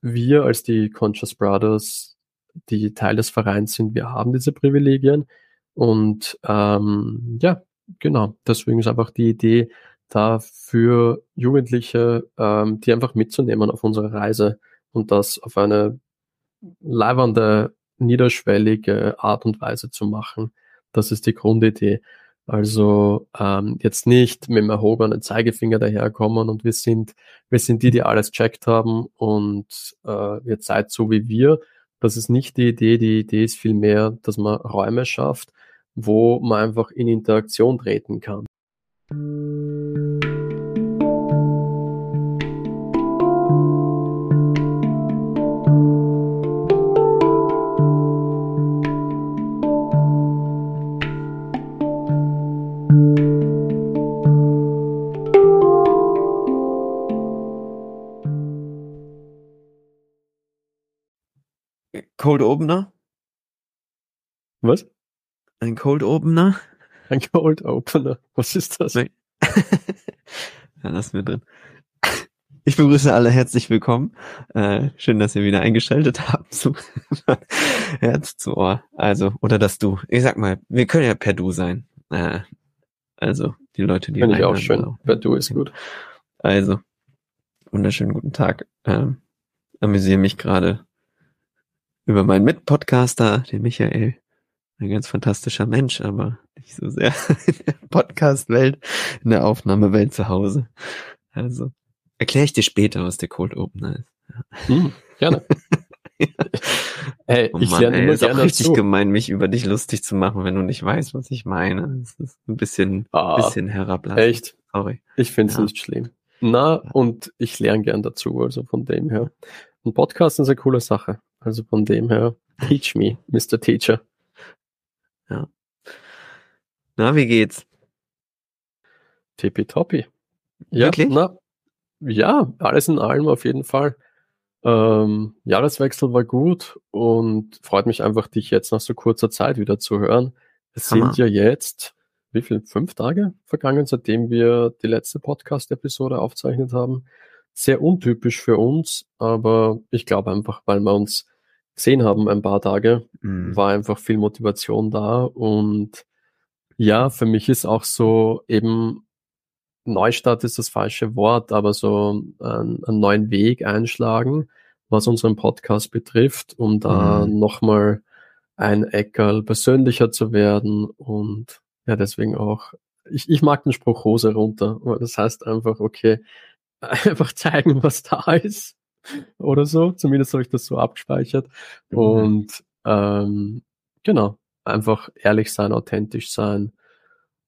wir als die Conscious Brothers, die Teil des Vereins sind, wir haben diese Privilegien. Und ähm, ja, genau, deswegen ist einfach die Idee, da für Jugendliche, ähm, die einfach mitzunehmen auf unsere Reise und das auf eine leibernde, niederschwellige Art und Weise zu machen. Das ist die Grundidee. Also ähm, jetzt nicht mit dem erhobenen Zeigefinger daherkommen und wir sind, wir sind die, die alles checkt haben und äh, ihr seid so wie wir. Das ist nicht die Idee. Die Idee ist vielmehr, dass man Räume schafft, wo man einfach in Interaktion treten kann. Cold Opener? Was? Ein Cold Opener? Ein Cold Opener. Was ist das? Nee. ja, lass mir drin. Ich begrüße alle herzlich willkommen. Äh, schön, dass ihr wieder eingeschaltet habt zu Herz zu Ohr. Also, oder dass du. Ich sag mal, wir können ja per Du sein. Äh, also, die Leute, die. Finde ich auch schön. Auch. Per Du ist gut. Also, wunderschönen guten Tag. Ähm, amüsiere mich gerade über meinen Mitpodcaster, den Michael. Ein ganz fantastischer Mensch, aber nicht so sehr in der Podcast-Welt, in der Aufnahmewelt zu Hause. Also erkläre ich dir später, was der Cold Opener ist. Hm, gerne. hey, oh ich Mann, lerne ey, immer ist auch richtig dazu. gemein, mich über dich lustig zu machen, wenn du nicht weißt, was ich meine. Das ist ein bisschen, ah, bisschen herablassend. Echt? Sorry. Ich finde es ja. nicht schlimm. Na, und ich lerne gern dazu, also von dem her. Ein Podcast ist eine coole Sache. Also von dem her, teach me, Mr. Teacher. Ja. Na, wie geht's? Tippitoppi. Ja, Wirklich? Na, ja, alles in allem auf jeden Fall. Ähm, Jahreswechsel war gut und freut mich einfach, dich jetzt nach so kurzer Zeit wieder zu hören. Es Hammer. sind ja jetzt, wie viel, fünf Tage vergangen, seitdem wir die letzte Podcast-Episode aufzeichnet haben sehr untypisch für uns, aber ich glaube einfach, weil wir uns gesehen haben ein paar Tage, mhm. war einfach viel Motivation da und ja, für mich ist auch so eben Neustart ist das falsche Wort, aber so einen, einen neuen Weg einschlagen, was unseren Podcast betrifft, um da mhm. nochmal ein Eckerl persönlicher zu werden und ja, deswegen auch, ich, ich mag den Spruch Hose runter, das heißt einfach, okay, einfach zeigen, was da ist oder so. Zumindest habe ich das so abgespeichert. Mhm. Und ähm, genau, einfach ehrlich sein, authentisch sein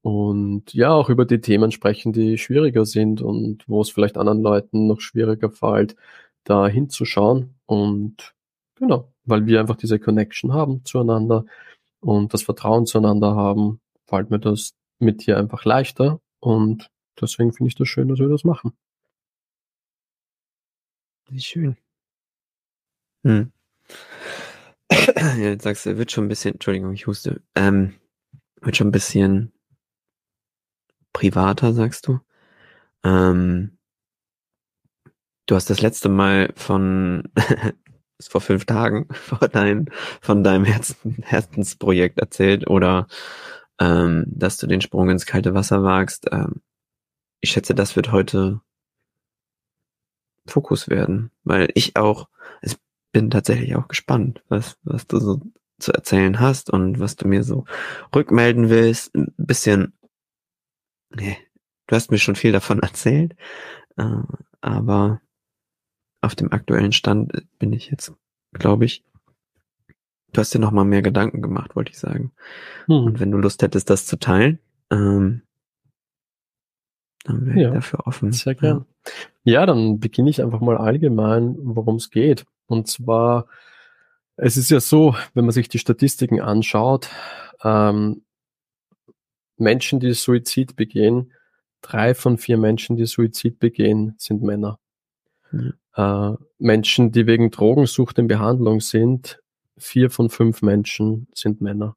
und ja, auch über die Themen sprechen, die schwieriger sind und wo es vielleicht anderen Leuten noch schwieriger fällt, da hinzuschauen. Und genau, weil wir einfach diese Connection haben zueinander und das Vertrauen zueinander haben, fällt mir das mit dir einfach leichter. Und deswegen finde ich das schön, dass wir das machen. Wie schön. Hm. ja, jetzt sagst du, wird schon ein bisschen, Entschuldigung, ich huste, ähm, wird schon ein bisschen privater, sagst du. Ähm, du hast das letzte Mal von vor fünf Tagen vor dein, von deinem Herzen, Herzensprojekt erzählt oder ähm, dass du den Sprung ins kalte Wasser wagst. Ähm, ich schätze, das wird heute Fokus werden, weil ich auch, ich bin tatsächlich auch gespannt, was, was du so zu erzählen hast und was du mir so rückmelden willst. Ein bisschen, nee, du hast mir schon viel davon erzählt, äh, aber auf dem aktuellen Stand bin ich jetzt, glaube ich, du hast dir noch mal mehr Gedanken gemacht, wollte ich sagen. Hm. Und wenn du Lust hättest, das zu teilen, ähm, dann wäre ja, ich dafür offen. Sehr gern. Ja. Ja, dann beginne ich einfach mal allgemein, worum es geht. Und zwar, es ist ja so, wenn man sich die Statistiken anschaut, ähm, Menschen, die Suizid begehen, drei von vier Menschen, die Suizid begehen, sind Männer. Mhm. Äh, Menschen, die wegen Drogensucht in Behandlung sind, vier von fünf Menschen sind Männer.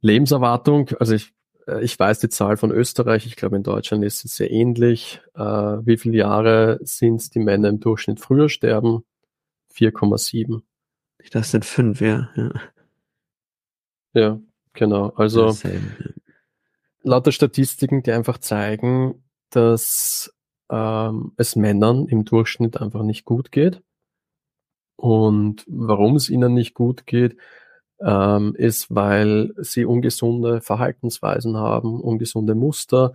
Lebenserwartung, also ich ich weiß die Zahl von Österreich, ich glaube in Deutschland ist es sehr ähnlich. Äh, wie viele Jahre sind die Männer im Durchschnitt früher sterben? 4,7. Das sind fünf, ja. Ja, ja genau. Also lauter Statistiken, die einfach zeigen, dass ähm, es Männern im Durchschnitt einfach nicht gut geht. Und warum es ihnen nicht gut geht, ähm, ist, weil sie ungesunde Verhaltensweisen haben, ungesunde Muster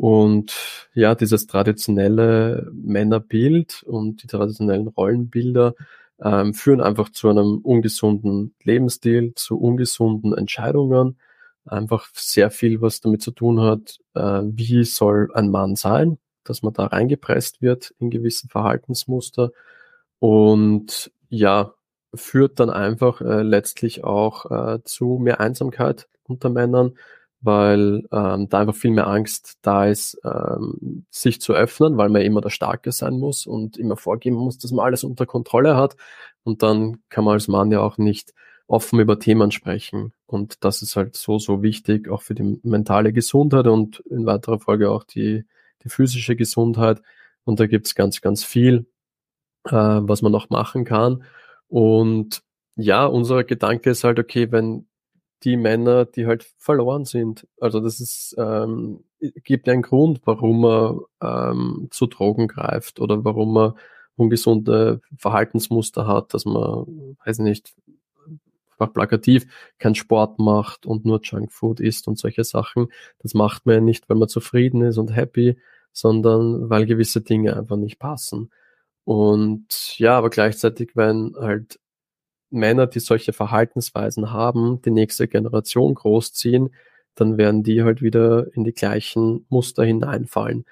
und ja, dieses traditionelle Männerbild und die traditionellen Rollenbilder ähm, führen einfach zu einem ungesunden Lebensstil, zu ungesunden Entscheidungen. Einfach sehr viel, was damit zu tun hat, äh, wie soll ein Mann sein, dass man da reingepresst wird in gewisse Verhaltensmuster. Und ja, führt dann einfach äh, letztlich auch äh, zu mehr Einsamkeit unter Männern, weil ähm, da einfach viel mehr Angst da ist, ähm, sich zu öffnen, weil man immer der Starke sein muss und immer vorgeben muss, dass man alles unter Kontrolle hat. Und dann kann man als Mann ja auch nicht offen über Themen sprechen. Und das ist halt so, so wichtig, auch für die mentale Gesundheit und in weiterer Folge auch die, die physische Gesundheit. Und da gibt's ganz, ganz viel, äh, was man noch machen kann. Und ja, unser Gedanke ist halt, okay, wenn die Männer, die halt verloren sind, also das ist, ähm, gibt einen Grund, warum er ähm, zu Drogen greift oder warum er ungesunde Verhaltensmuster hat, dass man, weiß nicht, plakativ keinen Sport macht und nur Junkfood isst und solche Sachen. Das macht man ja nicht, weil man zufrieden ist und happy, sondern weil gewisse Dinge einfach nicht passen. Und ja, aber gleichzeitig, wenn halt Männer, die solche Verhaltensweisen haben, die nächste Generation großziehen, dann werden die halt wieder in die gleichen Muster hineinfallen.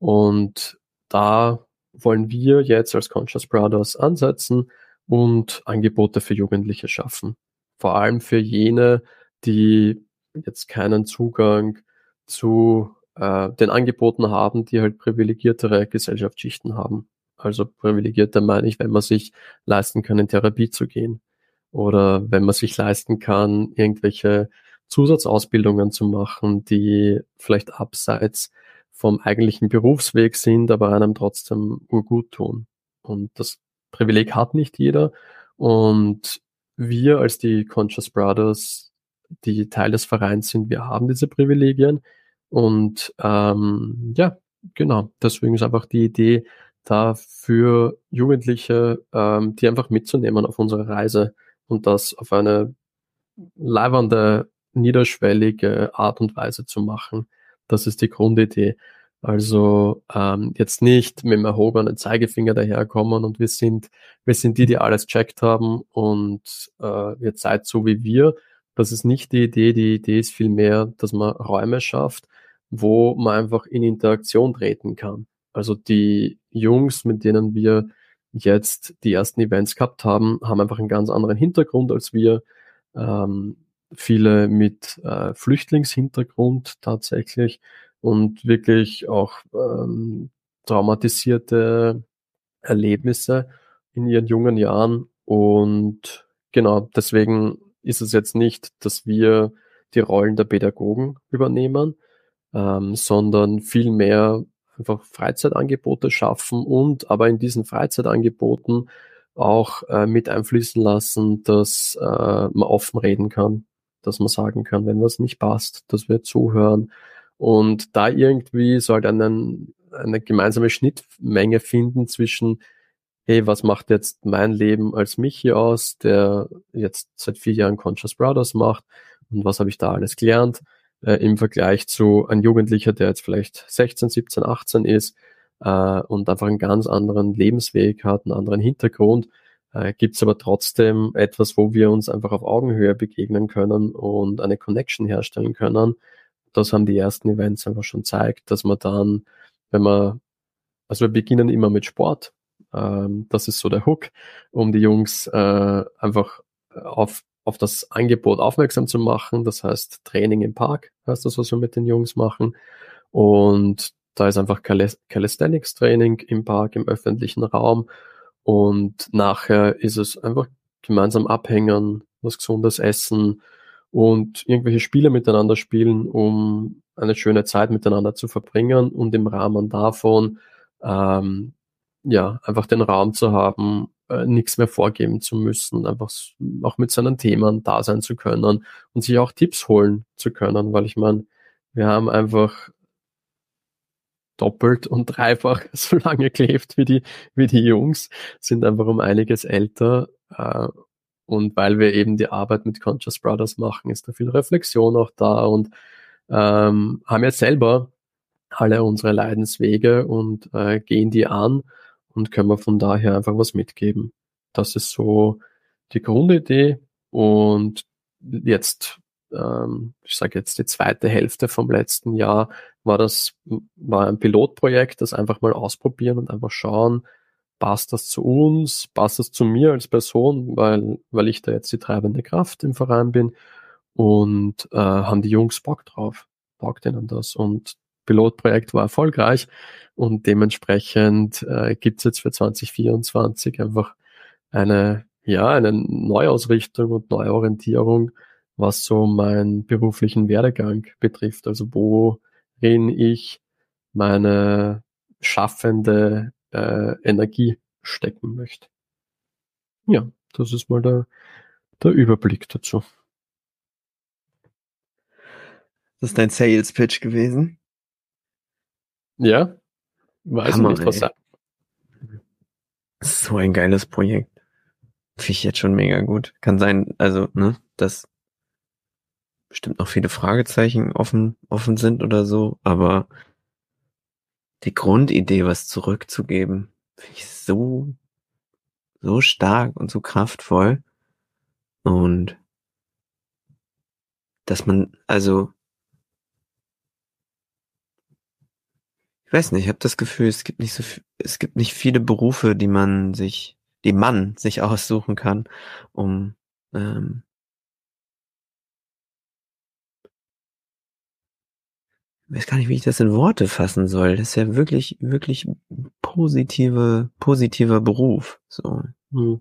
Und da wollen wir jetzt als Conscious Brothers ansetzen und Angebote für Jugendliche schaffen. Vor allem für jene, die jetzt keinen Zugang zu äh, den Angeboten haben, die halt privilegiertere Gesellschaftsschichten haben. Also privilegierter meine ich, wenn man sich leisten kann, in Therapie zu gehen. Oder wenn man sich leisten kann, irgendwelche Zusatzausbildungen zu machen, die vielleicht abseits vom eigentlichen Berufsweg sind, aber einem trotzdem gut tun. Und das Privileg hat nicht jeder. Und wir als die Conscious Brothers, die Teil des Vereins sind, wir haben diese Privilegien. Und ähm, ja, genau, deswegen ist einfach die Idee, da für Jugendliche, ähm, die einfach mitzunehmen auf unsere Reise und das auf eine leibernde, niederschwellige Art und Weise zu machen. Das ist die Grundidee. Also ähm, jetzt nicht mit dem erhobenen Zeigefinger daherkommen und wir sind, wir sind die, die alles checkt haben und äh, ihr seid so wie wir. Das ist nicht die Idee. Die Idee ist vielmehr, dass man Räume schafft, wo man einfach in Interaktion treten kann. Also die Jungs, mit denen wir jetzt die ersten Events gehabt haben, haben einfach einen ganz anderen Hintergrund als wir. Ähm, viele mit äh, Flüchtlingshintergrund tatsächlich und wirklich auch ähm, traumatisierte Erlebnisse in ihren jungen Jahren. Und genau, deswegen ist es jetzt nicht, dass wir die Rollen der Pädagogen übernehmen, ähm, sondern vielmehr einfach Freizeitangebote schaffen und aber in diesen Freizeitangeboten auch äh, mit einfließen lassen, dass äh, man offen reden kann, dass man sagen kann, wenn was nicht passt, dass wir zuhören und da irgendwie so halt einen, eine gemeinsame Schnittmenge finden zwischen hey, was macht jetzt mein Leben als mich hier aus, der jetzt seit vier Jahren Conscious Brothers macht und was habe ich da alles gelernt äh, im Vergleich zu einem Jugendlicher, der jetzt vielleicht 16, 17, 18 ist äh, und einfach einen ganz anderen Lebensweg hat, einen anderen Hintergrund, äh, gibt es aber trotzdem etwas, wo wir uns einfach auf Augenhöhe begegnen können und eine Connection herstellen können. Das haben die ersten Events einfach schon zeigt, dass man dann, wenn man, also wir beginnen immer mit Sport, ähm, das ist so der Hook, um die Jungs äh, einfach auf auf das Angebot aufmerksam zu machen. Das heißt Training im Park, heißt das, was wir mit den Jungs machen. Und da ist einfach Calisthenics Training im Park, im öffentlichen Raum. Und nachher ist es einfach gemeinsam abhängen, was gesundes essen und irgendwelche Spiele miteinander spielen, um eine schöne Zeit miteinander zu verbringen und im Rahmen davon ähm, ja einfach den Raum zu haben, äh, nichts mehr vorgeben zu müssen, einfach auch mit seinen Themen da sein zu können und sich auch Tipps holen zu können, weil ich meine, wir haben einfach doppelt und dreifach so lange gelebt wie die, wie die Jungs, sind einfach um einiges älter. Äh, und weil wir eben die Arbeit mit Conscious Brothers machen, ist da viel Reflexion auch da und ähm, haben jetzt selber alle unsere Leidenswege und äh, gehen die an und können wir von daher einfach was mitgeben. Das ist so die Grundidee und jetzt, ähm, ich sage jetzt die zweite Hälfte vom letzten Jahr war das war ein Pilotprojekt, das einfach mal ausprobieren und einfach schauen, passt das zu uns, passt das zu mir als Person, weil weil ich da jetzt die treibende Kraft im Verein bin und äh, haben die Jungs Bock drauf, taugt ihnen das und Pilotprojekt war erfolgreich und dementsprechend äh, gibt es jetzt für 2024 einfach eine, ja, eine Neuausrichtung und Neuorientierung, was so meinen beruflichen Werdegang betrifft. Also worin ich meine schaffende äh, Energie stecken möchte. Ja, das ist mal der, der Überblick dazu. Das ist dein Sales Pitch gewesen? Ja, weiß Hammer, nicht, was ey. So ein geiles Projekt. Finde ich jetzt schon mega gut. Kann sein, also, ne, dass bestimmt noch viele Fragezeichen offen, offen sind oder so, aber die Grundidee, was zurückzugeben, finde ich so, so stark und so kraftvoll. Und dass man, also weiß nicht, ich habe das Gefühl, es gibt nicht so es gibt nicht viele Berufe, die man sich, die man sich aussuchen kann, um ähm, ich weiß gar nicht, wie ich das in Worte fassen soll. Das ist ja wirklich, wirklich positive, positiver Beruf. So. Hm.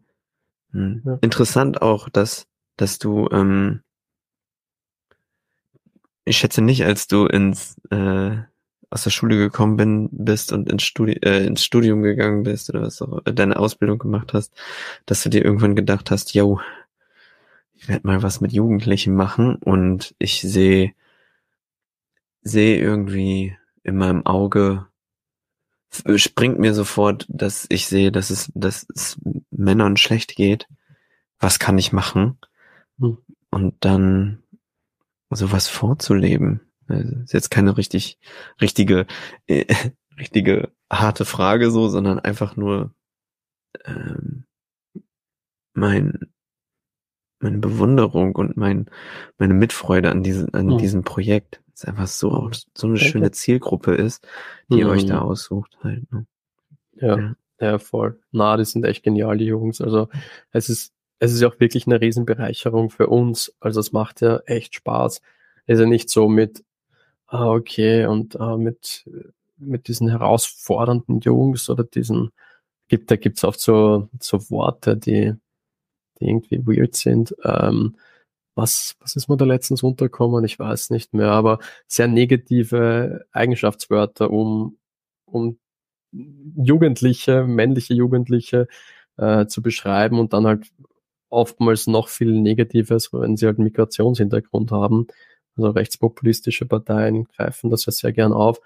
Hm. Ja. Interessant auch, dass, dass du, ähm, ich schätze nicht, als du ins äh, aus der Schule gekommen bin, bist und ins, Studi äh, ins Studium gegangen bist oder was auch äh, deine Ausbildung gemacht hast, dass du dir irgendwann gedacht hast, yo, ich werde mal was mit Jugendlichen machen und ich sehe sehe irgendwie in meinem Auge springt mir sofort, dass ich sehe, dass es, dass es Männern schlecht geht. Was kann ich machen? Hm. Und dann sowas vorzuleben. Also, ist jetzt keine richtig, richtige, äh, richtige harte Frage so, sondern einfach nur ähm, mein, meine Bewunderung und mein, meine Mitfreude an diesem, an mhm. diesem Projekt. Es einfach so, so eine okay. schöne Zielgruppe ist, die mhm. ihr euch da mhm. aussucht halt. Ne? Ja, ja, ja, voll. Na, die sind echt genial, die Jungs. Also es ist, es ist ja auch wirklich eine Riesenbereicherung für uns. Also es macht ja echt Spaß. Es ist ja nicht so mit, ah, okay, und ah, mit, mit diesen herausfordernden Jungs oder diesen, gibt, da gibt's oft so, so Worte, die, die irgendwie weird sind. Ähm, was, was ist mir da letztens untergekommen? Ich weiß nicht mehr, aber sehr negative Eigenschaftswörter, um, um Jugendliche, männliche Jugendliche äh, zu beschreiben und dann halt oftmals noch viel Negatives, wenn sie halt Migrationshintergrund haben. Also rechtspopulistische Parteien greifen das ja sehr gern auf.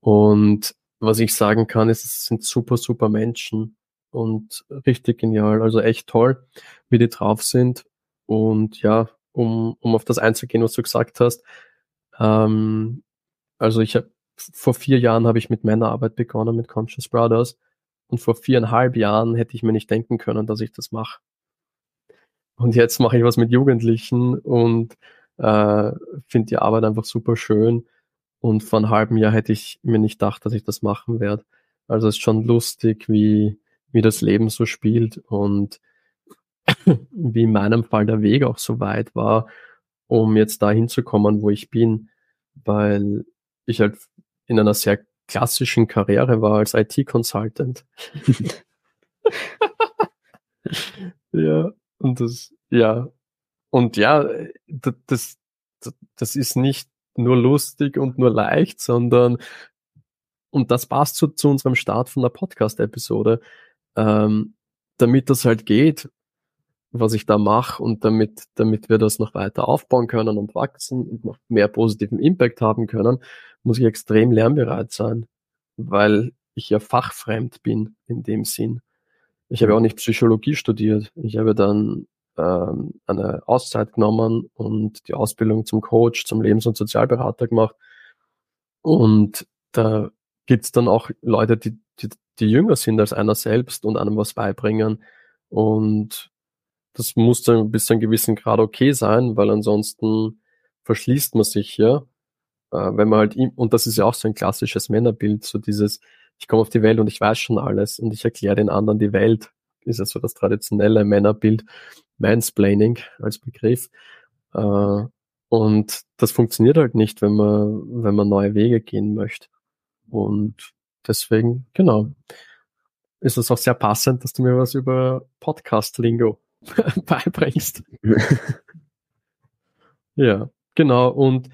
Und was ich sagen kann, ist, es sind super, super Menschen und richtig genial. Also echt toll, wie die drauf sind. Und ja, um, um auf das einzugehen, was du gesagt hast. Ähm, also ich habe vor vier Jahren habe ich mit Männerarbeit begonnen mit Conscious Brothers und vor viereinhalb Jahren hätte ich mir nicht denken können, dass ich das mache. Und jetzt mache ich was mit Jugendlichen und äh, finde die Arbeit einfach super schön. Und vor einem halben Jahr hätte ich mir nicht gedacht, dass ich das machen werde. Also es ist schon lustig, wie, wie das Leben so spielt und wie in meinem Fall der Weg auch so weit war, um jetzt da hinzukommen, wo ich bin, weil ich halt in einer sehr klassischen Karriere war als IT-Consultant. ja, und das, ja, und ja, das, das ist nicht nur lustig und nur leicht, sondern und das passt zu, zu unserem Start von der Podcast-Episode, ähm, damit das halt geht, was ich da mache und damit, damit wir das noch weiter aufbauen können und wachsen und noch mehr positiven Impact haben können, muss ich extrem lernbereit sein, weil ich ja fachfremd bin in dem Sinn. Ich habe auch nicht Psychologie studiert. Ich habe dann ähm, eine Auszeit genommen und die Ausbildung zum Coach, zum Lebens- und Sozialberater gemacht. Und da gibt's dann auch Leute, die, die, die jünger sind als einer selbst und einem was beibringen. Und das muss dann bis zu einem gewissen Grad okay sein, weil ansonsten verschließt man sich ja. Äh, wenn man halt, und das ist ja auch so ein klassisches Männerbild, so dieses, ich komme auf die Welt und ich weiß schon alles und ich erkläre den anderen die Welt, ist ja so das traditionelle Männerbild, Mansplaining als Begriff. Äh, und das funktioniert halt nicht, wenn man, wenn man neue Wege gehen möchte. Und deswegen, genau, ist es auch sehr passend, dass du mir was über Podcast-Lingo beibringst. ja, genau. Und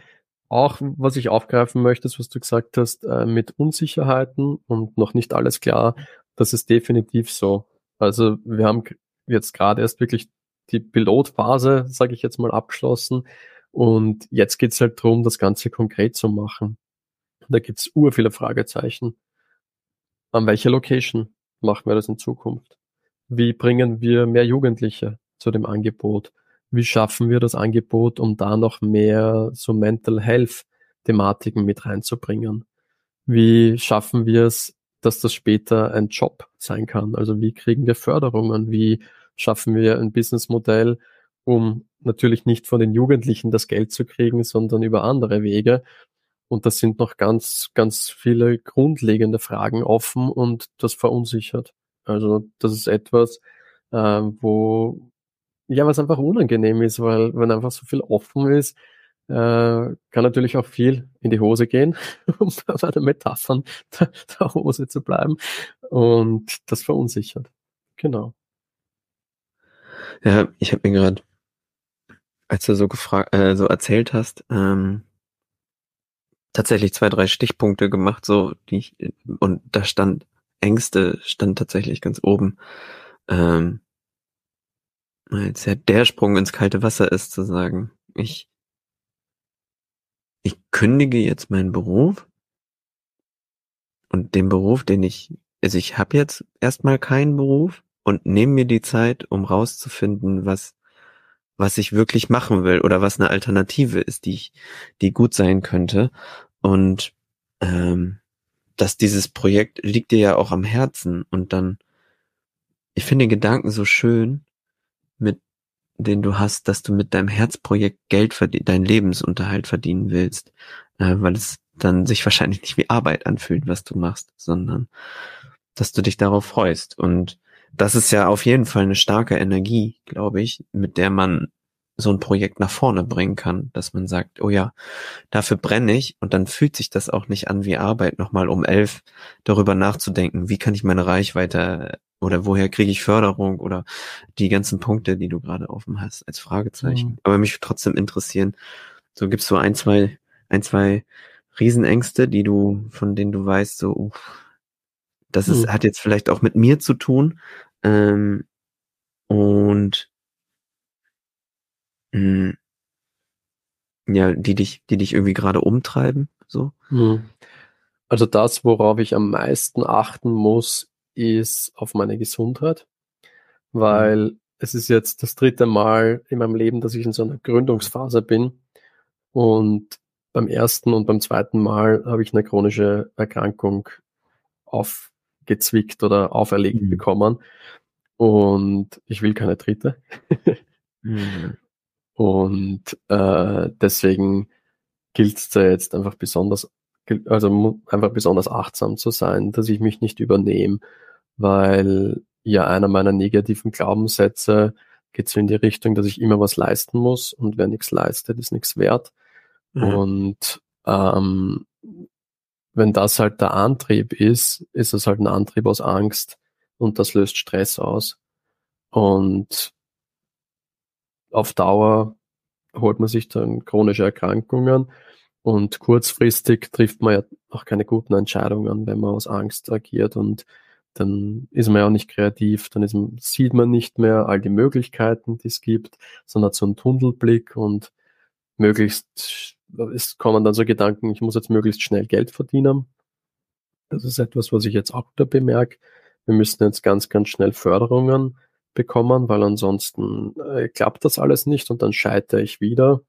auch, was ich aufgreifen möchte, ist, was du gesagt hast, äh, mit Unsicherheiten und noch nicht alles klar, das ist definitiv so. Also wir haben jetzt gerade erst wirklich die Pilotphase, sage ich jetzt mal, abgeschlossen. Und jetzt geht's halt darum, das Ganze konkret zu machen. Da gibt's ur viele Fragezeichen. An welcher Location machen wir das in Zukunft? Wie bringen wir mehr Jugendliche zu dem Angebot? Wie schaffen wir das Angebot, um da noch mehr so Mental Health Thematiken mit reinzubringen? Wie schaffen wir es, dass das später ein Job sein kann? Also wie kriegen wir Förderungen? Wie schaffen wir ein Businessmodell, um natürlich nicht von den Jugendlichen das Geld zu kriegen, sondern über andere Wege? Und das sind noch ganz, ganz viele grundlegende Fragen offen und das verunsichert. Also das ist etwas, äh, wo, ja, was einfach unangenehm ist, weil wenn einfach so viel offen ist, äh, kann natürlich auch viel in die Hose gehen, um bei den Metaphern der, der Hose zu bleiben. Und das verunsichert. Genau. Ja, ich habe mir gerade, als du so gefragt, äh, so erzählt hast, ähm, tatsächlich zwei, drei Stichpunkte gemacht, so die ich, und da stand Ängste stand tatsächlich ganz oben. Ähm, als ja der Sprung ins kalte Wasser ist, zu sagen, ich, ich kündige jetzt meinen Beruf und den Beruf, den ich, also ich habe jetzt erstmal keinen Beruf und nehme mir die Zeit, um rauszufinden, was was ich wirklich machen will oder was eine Alternative ist, die ich, die gut sein könnte. Und ähm, dass dieses Projekt liegt dir ja auch am Herzen und dann, ich finde den Gedanken so schön, den du hast, dass du mit deinem Herzprojekt Geld verdienen, deinen Lebensunterhalt verdienen willst, äh, weil es dann sich wahrscheinlich nicht wie Arbeit anfühlt, was du machst, sondern dass du dich darauf freust. Und das ist ja auf jeden Fall eine starke Energie, glaube ich, mit der man so ein Projekt nach vorne bringen kann, dass man sagt, oh ja, dafür brenne ich und dann fühlt sich das auch nicht an wie Arbeit, nochmal um elf darüber nachzudenken, wie kann ich meine Reichweite oder woher kriege ich Förderung oder die ganzen Punkte, die du gerade offen hast, als Fragezeichen. Mhm. Aber mich trotzdem interessieren, so gibt's so ein, zwei, ein, zwei Riesenängste, die du, von denen du weißt, so, uff, das ist, mhm. hat jetzt vielleicht auch mit mir zu tun. Ähm, und mh, ja, die dich, die dich irgendwie gerade umtreiben, so? Mhm. Also das, worauf ich am meisten achten muss, ist auf meine Gesundheit, weil mhm. es ist jetzt das dritte Mal in meinem Leben, dass ich in so einer Gründungsphase bin und beim ersten und beim zweiten Mal habe ich eine chronische Erkrankung aufgezwickt oder auferlegt mhm. bekommen und ich will keine dritte. mhm. Und äh, deswegen gilt es da jetzt einfach besonders, also einfach besonders achtsam zu sein, dass ich mich nicht übernehme, weil ja einer meiner negativen Glaubenssätze geht so in die Richtung, dass ich immer was leisten muss und wer nichts leistet, ist nichts wert. Mhm. Und ähm, wenn das halt der Antrieb ist, ist es halt ein Antrieb aus Angst und das löst Stress aus. Und auf Dauer holt man sich dann chronische Erkrankungen und kurzfristig trifft man ja auch keine guten Entscheidungen, wenn man aus Angst agiert und dann ist man ja auch nicht kreativ, dann ist, sieht man nicht mehr all die Möglichkeiten, die es gibt, sondern so einen Tunnelblick und möglichst, es kommen dann so Gedanken, ich muss jetzt möglichst schnell Geld verdienen. Das ist etwas, was ich jetzt auch da bemerke. Wir müssen jetzt ganz, ganz schnell Förderungen bekommen, weil ansonsten äh, klappt das alles nicht und dann scheitere ich wieder.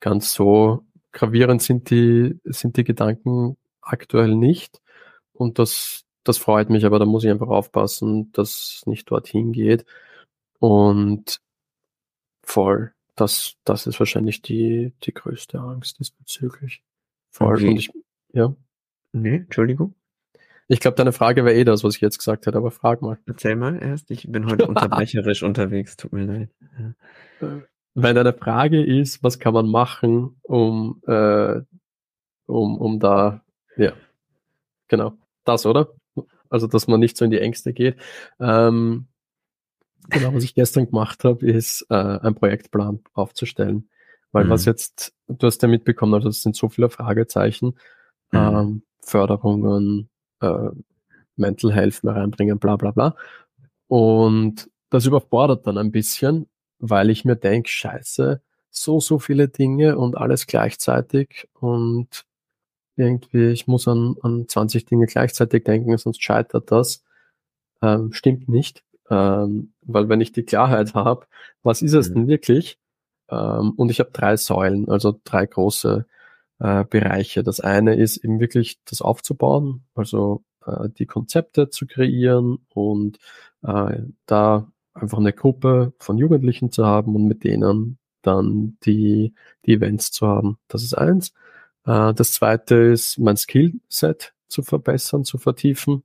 Ganz so gravierend sind die, sind die Gedanken aktuell nicht. Und das, das freut mich, aber da muss ich einfach aufpassen, dass es nicht dorthin geht. Und voll, das, das ist wahrscheinlich die, die größte Angst diesbezüglich. Voll. Okay. Und ich, ja. Nee, Entschuldigung. Ich glaube, deine Frage wäre eh das, was ich jetzt gesagt hätte, aber frag mal. Erzähl mal erst, ich bin heute unterbrecherisch unterwegs, tut mir leid. Ja. Wenn deine Frage ist, was kann man machen, um, äh, um, um da, ja, genau, das, oder? Also, dass man nicht so in die Ängste geht. Ähm, genau, was ich gestern gemacht habe, ist äh, einen Projektplan aufzustellen. Weil mhm. was jetzt, du hast ja mitbekommen, also es sind so viele Fragezeichen, mhm. ähm, Förderungen, äh, Mental Health mehr reinbringen, bla bla bla. Und das überfordert dann ein bisschen, weil ich mir denke, scheiße, so, so viele Dinge und alles gleichzeitig und irgendwie, ich muss an, an 20 Dinge gleichzeitig denken, sonst scheitert das. Ähm, stimmt nicht, ähm, weil wenn ich die Klarheit habe, was ist es mhm. denn wirklich? Ähm, und ich habe drei Säulen, also drei große äh, Bereiche. Das eine ist eben wirklich das aufzubauen, also äh, die Konzepte zu kreieren und äh, da einfach eine Gruppe von Jugendlichen zu haben und mit denen dann die, die Events zu haben. Das ist eins. Äh, das zweite ist, mein Skillset zu verbessern, zu vertiefen.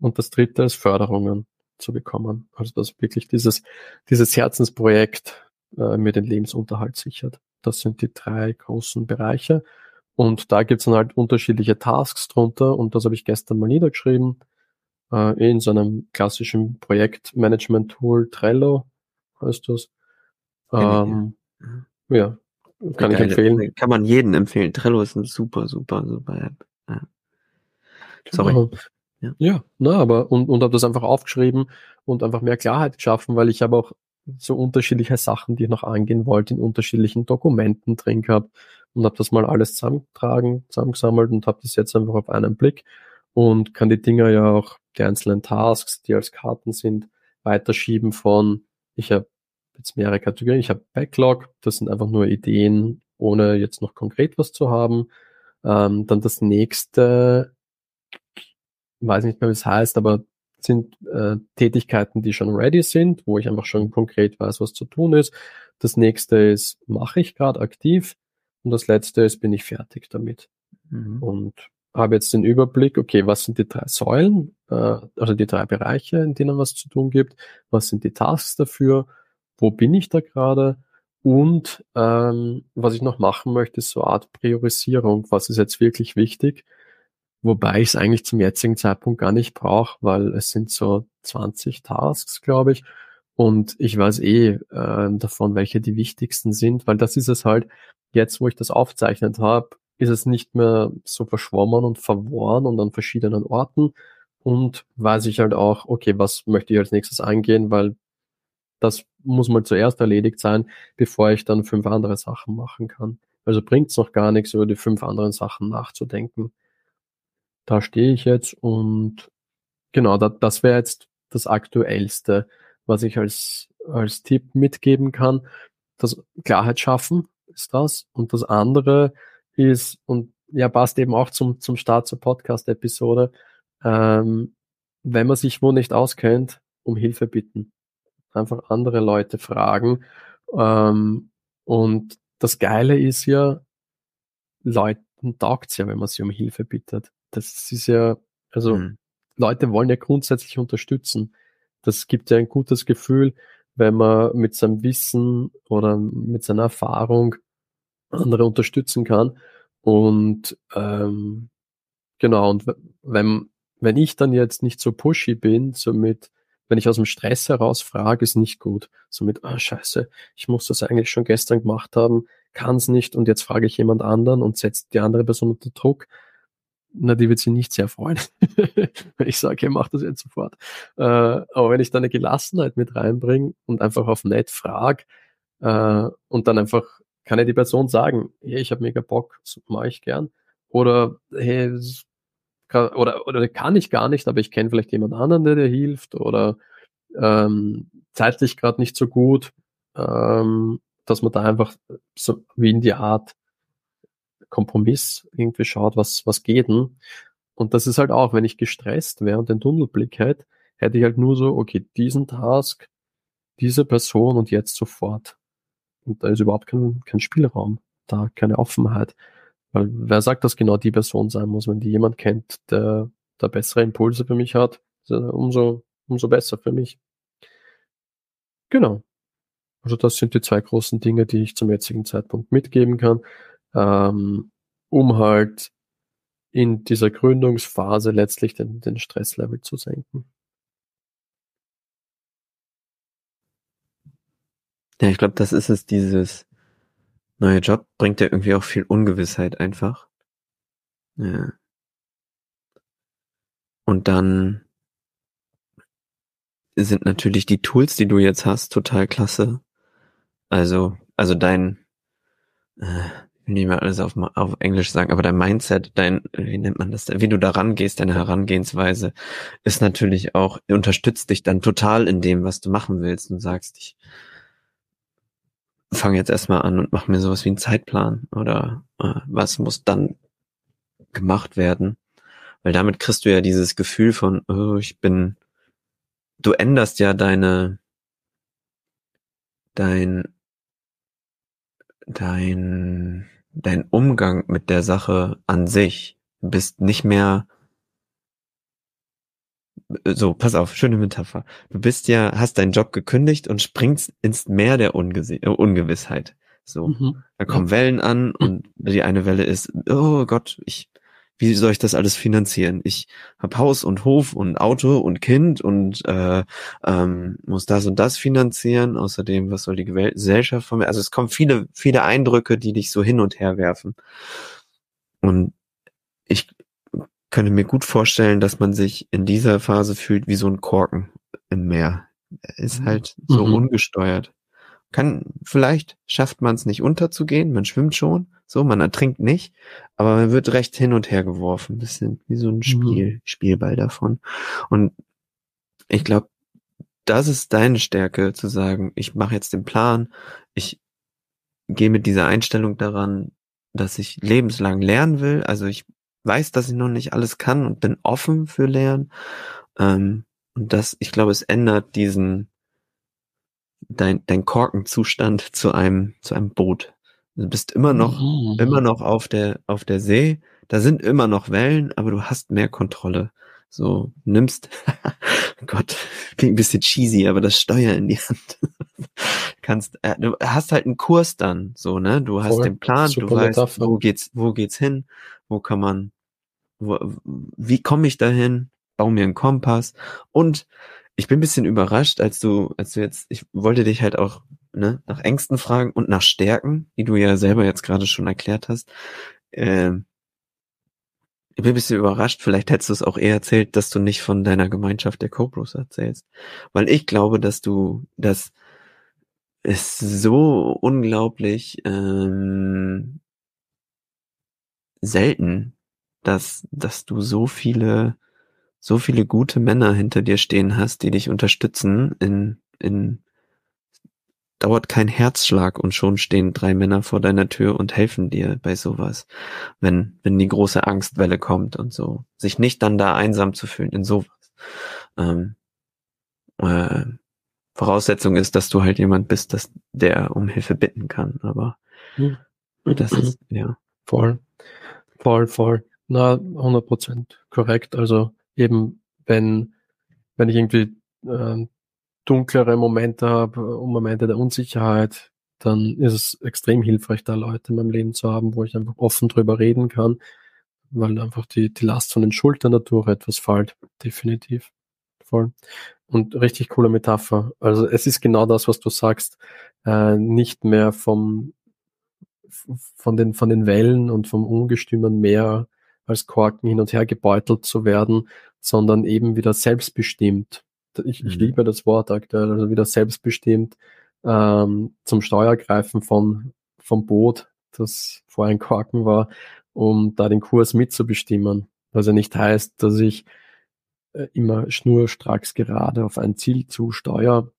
Und das dritte ist Förderungen zu bekommen. Also dass wirklich dieses, dieses Herzensprojekt äh, mir den Lebensunterhalt sichert. Das sind die drei großen Bereiche. Und da gibt's dann halt unterschiedliche Tasks drunter und das habe ich gestern mal niedergeschrieben äh, in so einem klassischen Projektmanagement-Tool Trello heißt das. Ähm, ja, kann ich empfehlen. Kann man jeden empfehlen. Trello ist eine super, super, super App. Ja. Sorry. Genau. Ja, ja na, aber und, und habe das einfach aufgeschrieben und einfach mehr Klarheit geschaffen, weil ich habe auch so unterschiedliche Sachen, die ich noch angehen wollte, in unterschiedlichen Dokumenten drin gehabt und habe das mal alles zusammengetragen, zusammengesammelt und habe das jetzt einfach auf einen Blick und kann die Dinger ja auch, die einzelnen Tasks, die als Karten sind, weiterschieben von, ich habe jetzt mehrere Kategorien, ich habe Backlog, das sind einfach nur Ideen, ohne jetzt noch konkret was zu haben. Ähm, dann das nächste, weiß nicht mehr, wie es heißt, aber sind äh, Tätigkeiten, die schon ready sind, wo ich einfach schon konkret weiß, was zu tun ist. Das nächste ist, mache ich gerade aktiv. Und das letzte ist, bin ich fertig damit. Mhm. Und habe jetzt den Überblick, okay, was sind die drei Säulen, äh, also die drei Bereiche, in denen was zu tun gibt, was sind die Tasks dafür, wo bin ich da gerade? Und ähm, was ich noch machen möchte, ist so eine Art Priorisierung, was ist jetzt wirklich wichtig, wobei ich es eigentlich zum jetzigen Zeitpunkt gar nicht brauche, weil es sind so 20 Tasks, glaube ich, und ich weiß eh äh, davon, welche die wichtigsten sind, weil das ist es halt, jetzt wo ich das aufzeichnet habe, ist es nicht mehr so verschwommen und verworren und an verschiedenen Orten und weiß ich halt auch, okay, was möchte ich als nächstes angehen, weil das muss mal zuerst erledigt sein, bevor ich dann fünf andere Sachen machen kann. Also bringt es noch gar nichts, über die fünf anderen Sachen nachzudenken. Da stehe ich jetzt und genau, da, das wäre jetzt das Aktuellste was ich als, als Tipp mitgeben kann. Das Klarheit schaffen ist das. Und das andere ist, und ja, passt eben auch zum, zum Start zur Podcast-Episode, ähm, wenn man sich wo nicht auskennt, um Hilfe bitten. Einfach andere Leute fragen. Ähm, und das Geile ist ja, Leuten taugt's ja, wenn man sie um Hilfe bittet. Das ist ja, also mhm. Leute wollen ja grundsätzlich unterstützen das gibt ja ein gutes Gefühl, wenn man mit seinem Wissen oder mit seiner Erfahrung andere unterstützen kann. Und ähm, genau, und wenn, wenn ich dann jetzt nicht so pushy bin, so mit, wenn ich aus dem Stress heraus frage, ist nicht gut. So mit, ah, scheiße, ich muss das eigentlich schon gestern gemacht haben, kann es nicht und jetzt frage ich jemand anderen und setzt die andere Person unter Druck. Na, die wird sich nicht sehr freuen, wenn ich sage, hey, mach das jetzt sofort. Äh, aber wenn ich da eine Gelassenheit mit reinbringe und einfach auf nett frage äh, und dann einfach kann ja die Person sagen, hey, ich habe mega Bock, mache ich gern. Oder hey, oder, oder kann ich gar nicht, aber ich kenne vielleicht jemand anderen, der dir hilft oder ähm, zeitlich gerade nicht so gut, ähm, dass man da einfach so wie in die Art Kompromiss irgendwie schaut, was, was geht denn. Und das ist halt auch, wenn ich gestresst wäre und den Tunnelblick hätte, hätte ich halt nur so, okay, diesen Task, diese Person und jetzt sofort. Und da ist überhaupt kein, kein Spielraum, da keine Offenheit. Weil wer sagt, dass genau die Person sein muss, wenn die jemand kennt, der da bessere Impulse für mich hat, umso, umso besser für mich. Genau. Also das sind die zwei großen Dinge, die ich zum jetzigen Zeitpunkt mitgeben kann, ähm, um halt in dieser Gründungsphase letztlich den, den Stresslevel zu senken. Ja, ich glaube, das ist es, dieses neue Job bringt ja irgendwie auch viel Ungewissheit einfach. Ja. Und dann sind natürlich die Tools, die du jetzt hast, total klasse. Also, also dein, äh, nicht mehr alles auf, auf Englisch sagen, aber dein Mindset, dein, wie nennt man das, wie du da rangehst, deine Herangehensweise, ist natürlich auch, unterstützt dich dann total in dem, was du machen willst und sagst, ich fange jetzt erstmal an und mache mir sowas wie einen Zeitplan oder äh, was muss dann gemacht werden. Weil damit kriegst du ja dieses Gefühl von, oh, ich bin, du änderst ja deine, dein, dein, dein Umgang mit der Sache an sich. Du bist nicht mehr so, pass auf, schöne Metapher. Du bist ja, hast deinen Job gekündigt und springst ins Meer der Unge äh, Ungewissheit. So, mhm. da kommen. Wellen an und die eine Welle ist, oh Gott, ich, wie soll ich das alles finanzieren? Ich habe Haus und Hof und Auto und Kind und äh, ähm, muss das und das finanzieren. Außerdem, was soll die Gesellschaft von mir? Also es kommen viele, viele Eindrücke, die dich so hin und her werfen. Und ich könnte mir gut vorstellen, dass man sich in dieser Phase fühlt wie so ein Korken im Meer. Er ist mhm. halt so mhm. ungesteuert. Kann, vielleicht schafft man es nicht unterzugehen, man schwimmt schon, so, man ertrinkt nicht, aber man wird recht hin und her geworfen, bisschen wie so ein mhm. Spiel, mhm. Spielball davon. Und ich glaube, das ist deine Stärke, zu sagen, ich mache jetzt den Plan, ich gehe mit dieser Einstellung daran, dass ich lebenslang lernen will, also ich weiß, dass ich noch nicht alles kann und bin offen für Lernen. Ähm, und das, ich glaube, es ändert diesen, dein, dein Korkenzustand zu einem, zu einem Boot. Du bist immer noch, mhm. immer noch auf der, auf der See. Da sind immer noch Wellen, aber du hast mehr Kontrolle. So, nimmst, Gott, klingt ein bisschen cheesy, aber das Steuer in die Hand. Kannst, äh, du hast halt einen Kurs dann, so, ne? Du hast Voll. den Plan, du weißt, Metapher. wo geht's, wo geht's hin, wo kann man, wo, wie komme ich dahin? Bau mir einen Kompass. Und ich bin ein bisschen überrascht, als du, als du jetzt, ich wollte dich halt auch ne, nach Ängsten fragen und nach Stärken, die du ja selber jetzt gerade schon erklärt hast. Ähm, ich bin ein bisschen überrascht, vielleicht hättest du es auch eher erzählt, dass du nicht von deiner Gemeinschaft der Cobros erzählst. Weil ich glaube, dass du, dass es so unglaublich ähm, selten, dass, dass du so viele, so viele gute Männer hinter dir stehen hast, die dich unterstützen in, in, dauert kein Herzschlag und schon stehen drei Männer vor deiner Tür und helfen dir bei sowas, wenn, wenn die große Angstwelle kommt und so. Sich nicht dann da einsam zu fühlen in sowas. Ähm, äh, Voraussetzung ist, dass du halt jemand bist, dass der um Hilfe bitten kann, aber das ist, ja. Voll. Voll, voll. Na, 100 Prozent korrekt. Also eben, wenn, wenn ich irgendwie äh, dunklere Momente habe, äh, Momente der Unsicherheit, dann ist es extrem hilfreich, da Leute in meinem Leben zu haben, wo ich einfach offen drüber reden kann, weil einfach die, die Last von den Schultern dadurch etwas fällt. Definitiv. voll. Und richtig coole Metapher. Also es ist genau das, was du sagst. Äh, nicht mehr vom, von den, von den Wellen und vom ungestümen Meer als Korken hin und her gebeutelt zu werden, sondern eben wieder selbstbestimmt. Ich, mhm. ich liebe das Wort aktuell, also wieder selbstbestimmt ähm, zum Steuergreifen von, vom Boot, das vor ein Korken war, um da den Kurs mitzubestimmen. Was ja nicht heißt, dass ich äh, immer schnurstracks gerade auf ein Ziel zusteuere,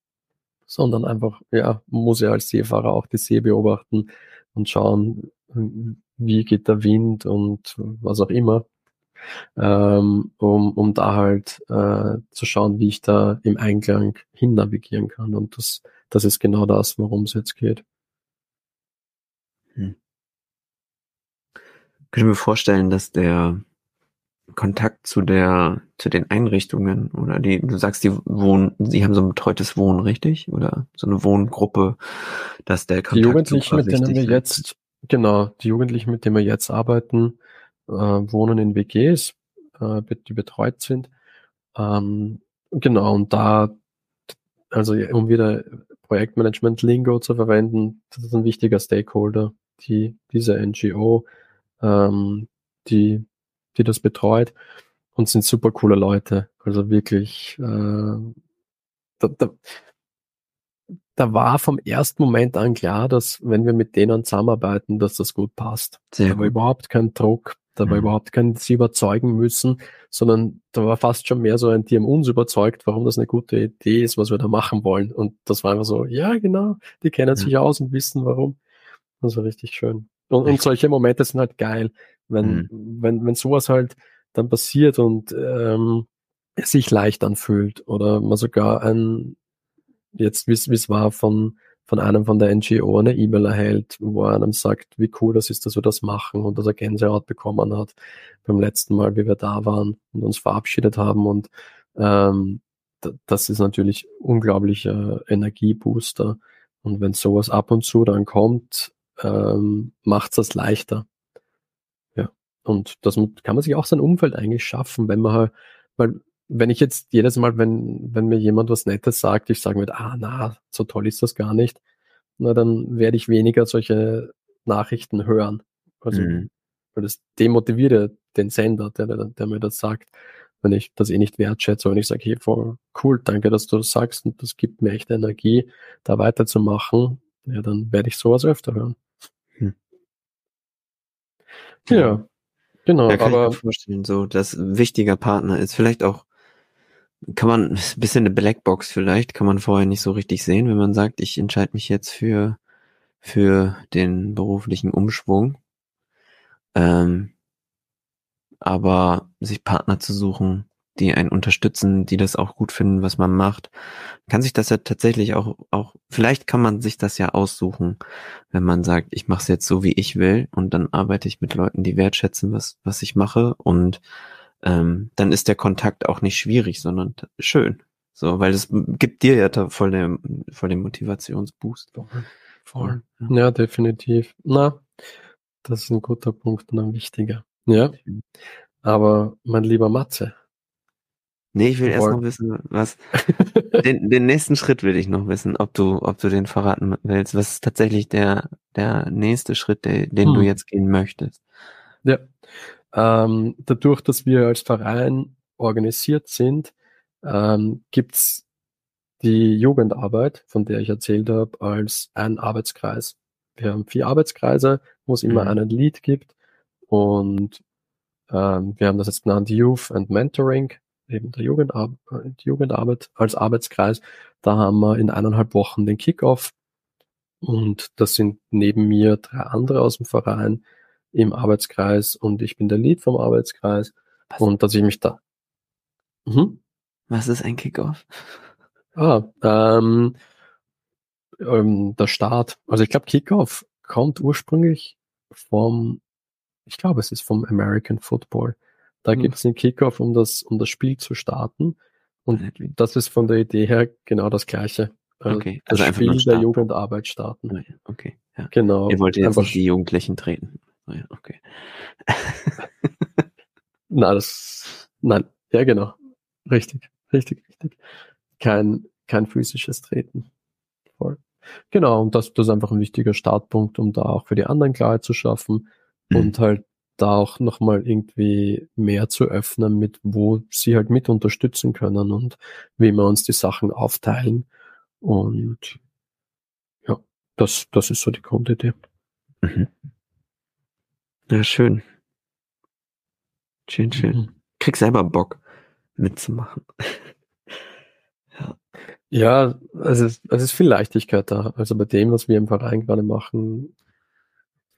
sondern einfach, ja, muss ja als Seefahrer auch die See beobachten und schauen, wie geht der Wind und was auch immer, ähm, um, um da halt äh, zu schauen, wie ich da im Einklang hin navigieren kann. Und das, das ist genau das, worum es jetzt geht. Hm. Können wir vorstellen, dass der Kontakt zu der, zu den Einrichtungen oder die, du sagst, die wohnen, sie haben so ein betreutes Wohnen, richtig? Oder so eine Wohngruppe, dass der Kontakt. Die Jugendlichen, mit denen wir jetzt, genau, die Jugendlichen, mit denen wir jetzt arbeiten, äh, wohnen in WGs, äh, die betreut sind. Ähm, genau, und da, also um wieder Projektmanagement-Lingo zu verwenden, das ist ein wichtiger Stakeholder, die, diese NGO, ähm, die die das betreut und sind super coole Leute. Also wirklich, äh, da, da, da war vom ersten Moment an klar, dass wenn wir mit denen zusammenarbeiten, dass das gut passt. Sehr da war überhaupt kein Druck, da war mhm. überhaupt kein sie überzeugen müssen, sondern da war fast schon mehr so ein, die haben uns überzeugt, warum das eine gute Idee ist, was wir da machen wollen. Und das war einfach so, ja, genau, die kennen sich aus und wissen warum. Das war richtig schön. Und, und solche Momente sind halt geil, wenn, mhm. wenn, wenn sowas halt dann passiert und ähm, es sich leicht anfühlt oder man sogar ein, jetzt wie es war, von, von einem von der NGO eine E-Mail erhält, wo er einem sagt, wie cool das ist, dass wir das machen und dass er Gänsehaut bekommen hat beim letzten Mal, wie wir da waren und uns verabschiedet haben und ähm, das ist natürlich unglaublicher Energiebooster. Und wenn sowas ab und zu dann kommt, ähm, macht es das leichter. Und das kann man sich auch sein Umfeld eigentlich schaffen, wenn man halt, weil wenn ich jetzt jedes Mal, wenn, wenn mir jemand was Nettes sagt, ich sage mir, ah, na, so toll ist das gar nicht, na, dann werde ich weniger solche Nachrichten hören. Also, mhm. weil das demotiviert den Sender, der, der, der mir das sagt, wenn ich das eh nicht wertschätze, wenn ich sage, hey, voll cool, danke, dass du das sagst und das gibt mir echt Energie, da weiterzumachen, ja, dann werde ich sowas öfter hören. Hm. Ja. Genau, da kann aber ich mir vorstellen, so, dass wichtiger Partner ist. Vielleicht auch, kann man, ein bisschen eine Blackbox vielleicht, kann man vorher nicht so richtig sehen, wenn man sagt, ich entscheide mich jetzt für, für den beruflichen Umschwung. Ähm, aber sich Partner zu suchen, die einen unterstützen, die das auch gut finden, was man macht, kann sich das ja tatsächlich auch, auch, vielleicht kann man sich das ja aussuchen, wenn man sagt, ich mache es jetzt so, wie ich will und dann arbeite ich mit Leuten, die wertschätzen, was, was ich mache und ähm, dann ist der Kontakt auch nicht schwierig, sondern schön. So, weil es gibt dir ja da voll, der, voll den Motivationsboost. Voll. Ja, definitiv. Na, das ist ein guter Punkt und ein wichtiger. Ja. Aber mein lieber Matze, Nee, ich will erst noch wissen, was. den, den nächsten Schritt will ich noch wissen, ob du, ob du den verraten willst. Was ist tatsächlich der, der nächste Schritt, der, den hm. du jetzt gehen möchtest? Ja. Ähm, dadurch, dass wir als Verein organisiert sind, ähm, gibt's die Jugendarbeit, von der ich erzählt habe, als ein Arbeitskreis. Wir haben vier Arbeitskreise, wo es immer mhm. einen Lead gibt. Und ähm, wir haben das jetzt genannt Youth and Mentoring eben der Jugendarbeit, die Jugendarbeit als Arbeitskreis. Da haben wir in eineinhalb Wochen den Kickoff und das sind neben mir drei andere aus dem Verein im Arbeitskreis und ich bin der Lead vom Arbeitskreis Was? und dass ich mich da. Mhm. Was ist ein Kickoff? Ah, ähm, ähm, der Start. Also ich glaube, Kickoff kommt ursprünglich vom, ich glaube, es ist vom American Football. Da mhm. gibt es einen Kickoff, um das, um das Spiel zu starten. Und das ist von der Idee her genau das Gleiche. Okay. Das also Spiel der Jugendarbeit starten. Ah, okay. Ja. Genau. Ihr wollt jetzt einfach nicht die Jugendlichen treten. Ah, okay. Na, das, nein. Ja, genau. Richtig. richtig, richtig. Kein, kein physisches Treten. Voll. Genau, und das, das ist einfach ein wichtiger Startpunkt, um da auch für die anderen Klarheit zu schaffen mhm. und halt da auch nochmal irgendwie mehr zu öffnen, mit wo sie halt mit unterstützen können und wie wir uns die Sachen aufteilen. Und ja, das, das ist so die Grundidee. Mhm. Ja, schön. Schön, schön. Mhm. Krieg selber Bock mitzumachen. ja. Ja, es ist, es ist viel Leichtigkeit da. Also bei dem, was wir im Verein gerade machen,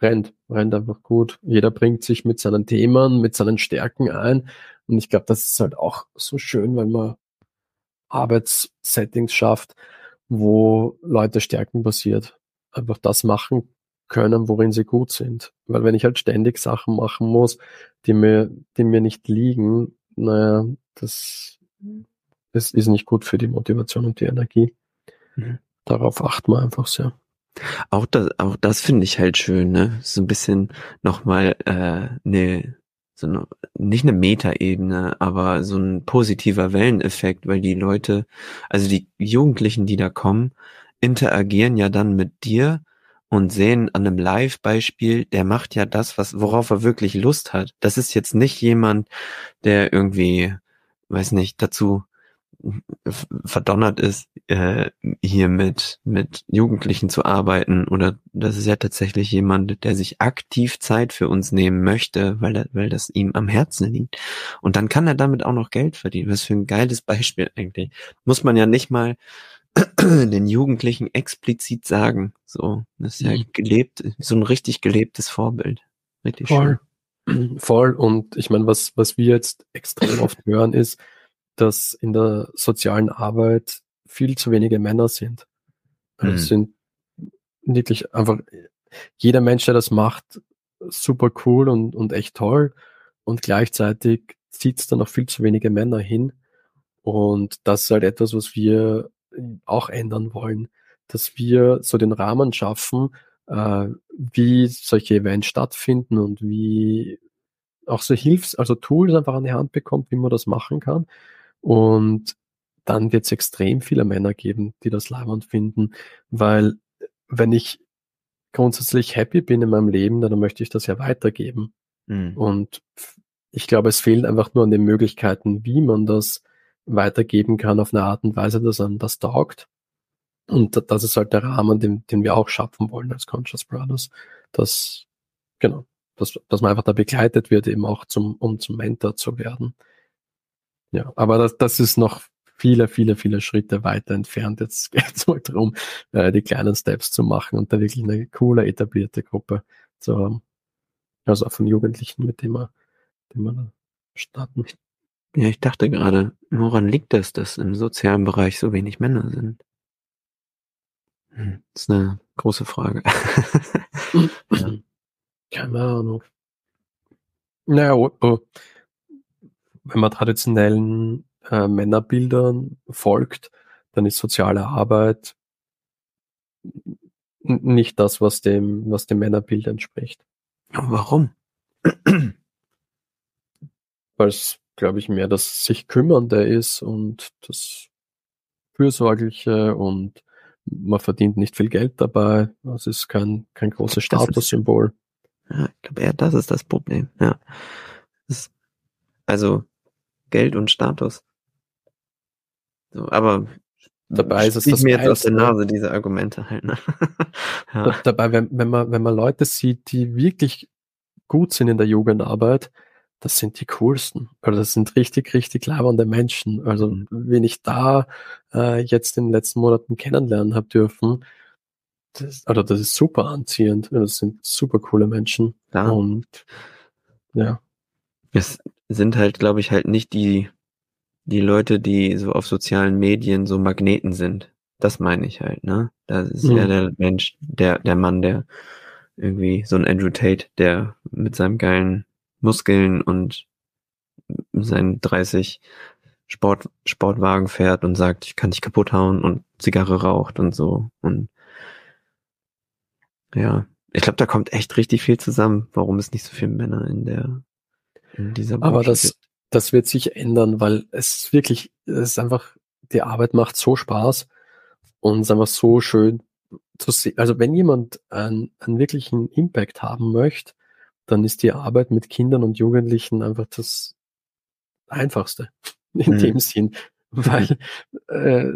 rennt, rennt einfach gut. Jeder bringt sich mit seinen Themen, mit seinen Stärken ein. Und ich glaube, das ist halt auch so schön, wenn man Arbeitssettings schafft, wo Leute stärkenbasiert einfach das machen können, worin sie gut sind. Weil wenn ich halt ständig Sachen machen muss, die mir, die mir nicht liegen, naja, das, das ist nicht gut für die Motivation und die Energie. Mhm. Darauf achten wir einfach sehr. Auch das, auch das finde ich halt schön, ne? So ein bisschen nochmal äh, ne, so eine, nicht eine Metaebene, aber so ein positiver Welleneffekt, weil die Leute, also die Jugendlichen, die da kommen, interagieren ja dann mit dir und sehen an einem Live-Beispiel, der macht ja das, was, worauf er wirklich Lust hat. Das ist jetzt nicht jemand, der irgendwie, weiß nicht, dazu verdonnert ist, äh, hier mit, mit Jugendlichen zu arbeiten oder das ist ja tatsächlich jemand, der sich aktiv Zeit für uns nehmen möchte, weil, er, weil das ihm am Herzen liegt. Und dann kann er damit auch noch Geld verdienen. Was für ein geiles Beispiel eigentlich. Muss man ja nicht mal den Jugendlichen explizit sagen. So, das ist ja mhm. gelebt, so ein richtig gelebtes Vorbild. Richtig Voll. schön. Voll. Und ich meine, was, was wir jetzt extrem oft hören, ist, dass in der sozialen Arbeit viel zu wenige Männer sind. Also mhm. Es sind wirklich einfach jeder Mensch, der das macht, super cool und, und echt toll. Und gleichzeitig zieht es dann noch viel zu wenige Männer hin. Und das ist halt etwas, was wir auch ändern wollen, dass wir so den Rahmen schaffen, äh, wie solche Events stattfinden und wie auch so Hilfs-, also Tools einfach an die Hand bekommt, wie man das machen kann. Und dann wird es extrem viele Männer geben, die das leibend finden, weil wenn ich grundsätzlich happy bin in meinem Leben, dann möchte ich das ja weitergeben. Mhm. Und ich glaube, es fehlt einfach nur an den Möglichkeiten, wie man das weitergeben kann auf eine Art und Weise, dass einem das taugt. Und das ist halt der Rahmen, den, den wir auch schaffen wollen als Conscious Brothers. Dass, genau, dass, dass man einfach da begleitet wird, eben auch zum, um zum Mentor zu werden. Ja, aber das, das ist noch viele, viele, viele Schritte weiter entfernt. Jetzt geht es mal darum, äh, die kleinen Steps zu machen und da wirklich eine coole, etablierte Gruppe zu haben. Also auch von Jugendlichen, mit denen wir, dem wir starten. Ja, ich dachte gerade, woran liegt das, dass im sozialen Bereich so wenig Männer sind? Hm, das ist eine große Frage. ja. Keine Ahnung. Naja, oh, oh wenn man traditionellen äh, Männerbildern folgt, dann ist soziale Arbeit nicht das, was dem, was dem Männerbild entspricht. Warum? Weil es, glaube ich, mehr das sich kümmernde ist und das Fürsorgliche und man verdient nicht viel Geld dabei. Das ist kein, kein großes Statussymbol. Ja, ich glaube eher, das ist das Problem. Ja. Das, also Geld und Status. So, aber dabei ist es das mir jetzt aus der Nase, diese Argumente halt. Ne? ja. Dabei, wenn, wenn, man, wenn man Leute sieht, die wirklich gut sind in der Jugendarbeit, das sind die coolsten. Also das sind richtig, richtig labernde Menschen. Also mhm. wen ich da äh, jetzt in den letzten Monaten kennenlernen habe dürfen, das, also das ist super anziehend. Das sind super coole Menschen. Ja. Und ja. Es sind halt, glaube ich, halt nicht die, die Leute, die so auf sozialen Medien so Magneten sind. Das meine ich halt, ne? Da ist mhm. ja der Mensch, der, der Mann, der irgendwie so ein Andrew Tate, der mit seinem geilen Muskeln und seinen 30 Sport, Sportwagen fährt und sagt, ich kann dich kaputt hauen und Zigarre raucht und so. Und ja, ich glaube, da kommt echt richtig viel zusammen, warum es nicht so viele Männer in der aber das, das wird sich ändern, weil es wirklich, es ist einfach, die Arbeit macht so Spaß und es ist einfach so schön zu sehen. Also wenn jemand einen, einen wirklichen Impact haben möchte, dann ist die Arbeit mit Kindern und Jugendlichen einfach das Einfachste in mhm. dem Sinn, weil äh,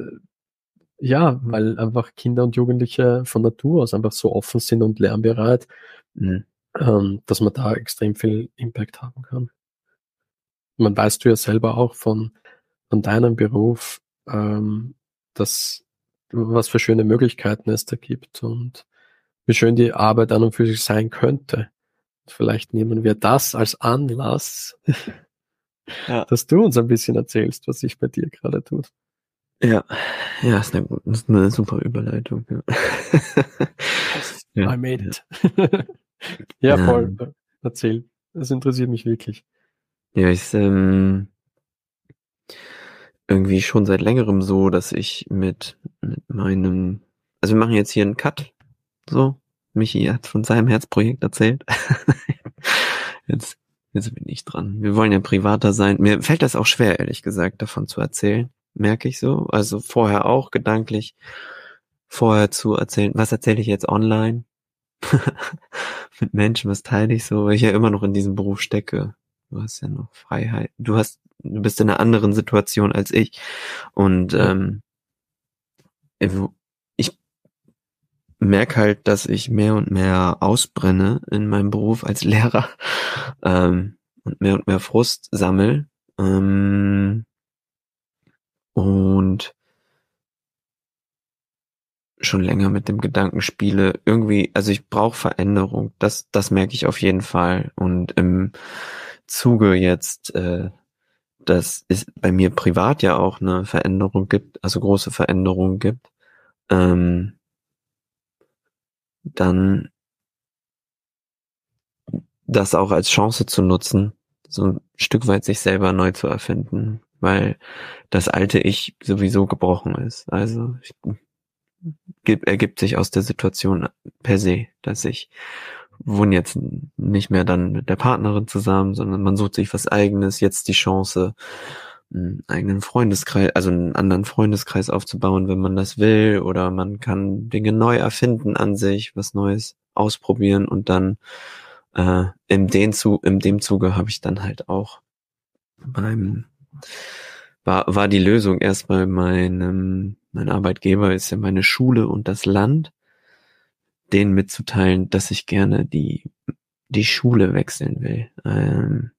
ja, weil einfach Kinder und Jugendliche von Natur aus einfach so offen sind und lernbereit, mhm. Ähm, dass man da extrem viel Impact haben kann. Man weißt du ja selber auch von, von deinem Beruf, ähm, dass was für schöne Möglichkeiten es da gibt und wie schön die Arbeit an und für sich sein könnte. Vielleicht nehmen wir das als Anlass, ja. dass du uns ein bisschen erzählst, was sich bei dir gerade tut. Ja, ja, ist eine, ist eine super Überleitung. Ja. I made it. ja, voll. Ähm, Erzähl. Das interessiert mich wirklich. Ja, ich ähm, irgendwie schon seit längerem so, dass ich mit, mit meinem, also wir machen jetzt hier einen Cut, so. Michi hat von seinem Herzprojekt erzählt. jetzt, jetzt bin ich dran. Wir wollen ja privater sein. Mir fällt das auch schwer, ehrlich gesagt, davon zu erzählen merke ich so. Also vorher auch gedanklich, vorher zu erzählen, was erzähle ich jetzt online mit Menschen, was teile ich so, weil ich ja immer noch in diesem Beruf stecke. Du hast ja noch Freiheit. Du hast, du bist in einer anderen Situation als ich. Und ähm, ich merke halt, dass ich mehr und mehr ausbrenne in meinem Beruf als Lehrer ähm, und mehr und mehr Frust sammel. Ähm, und schon länger mit dem Gedanken spiele, irgendwie, also ich brauche Veränderung, das, das merke ich auf jeden Fall. Und im Zuge jetzt, äh, dass es bei mir privat ja auch eine Veränderung gibt, also große Veränderungen gibt, ähm, dann das auch als Chance zu nutzen, so ein Stück weit sich selber neu zu erfinden, weil das alte Ich sowieso gebrochen ist. Also ich, ergibt sich aus der Situation per se, dass ich wohne jetzt nicht mehr dann mit der Partnerin zusammen, sondern man sucht sich was eigenes, jetzt die Chance, einen eigenen Freundeskreis, also einen anderen Freundeskreis aufzubauen, wenn man das will, oder man kann Dinge neu erfinden an sich, was Neues ausprobieren und dann äh, in, den zu, in dem Zuge habe ich dann halt auch beim war, war die Lösung erstmal meinem, mein Arbeitgeber ist ja meine Schule und das Land, denen mitzuteilen, dass ich gerne die, die Schule wechseln will. Ähm,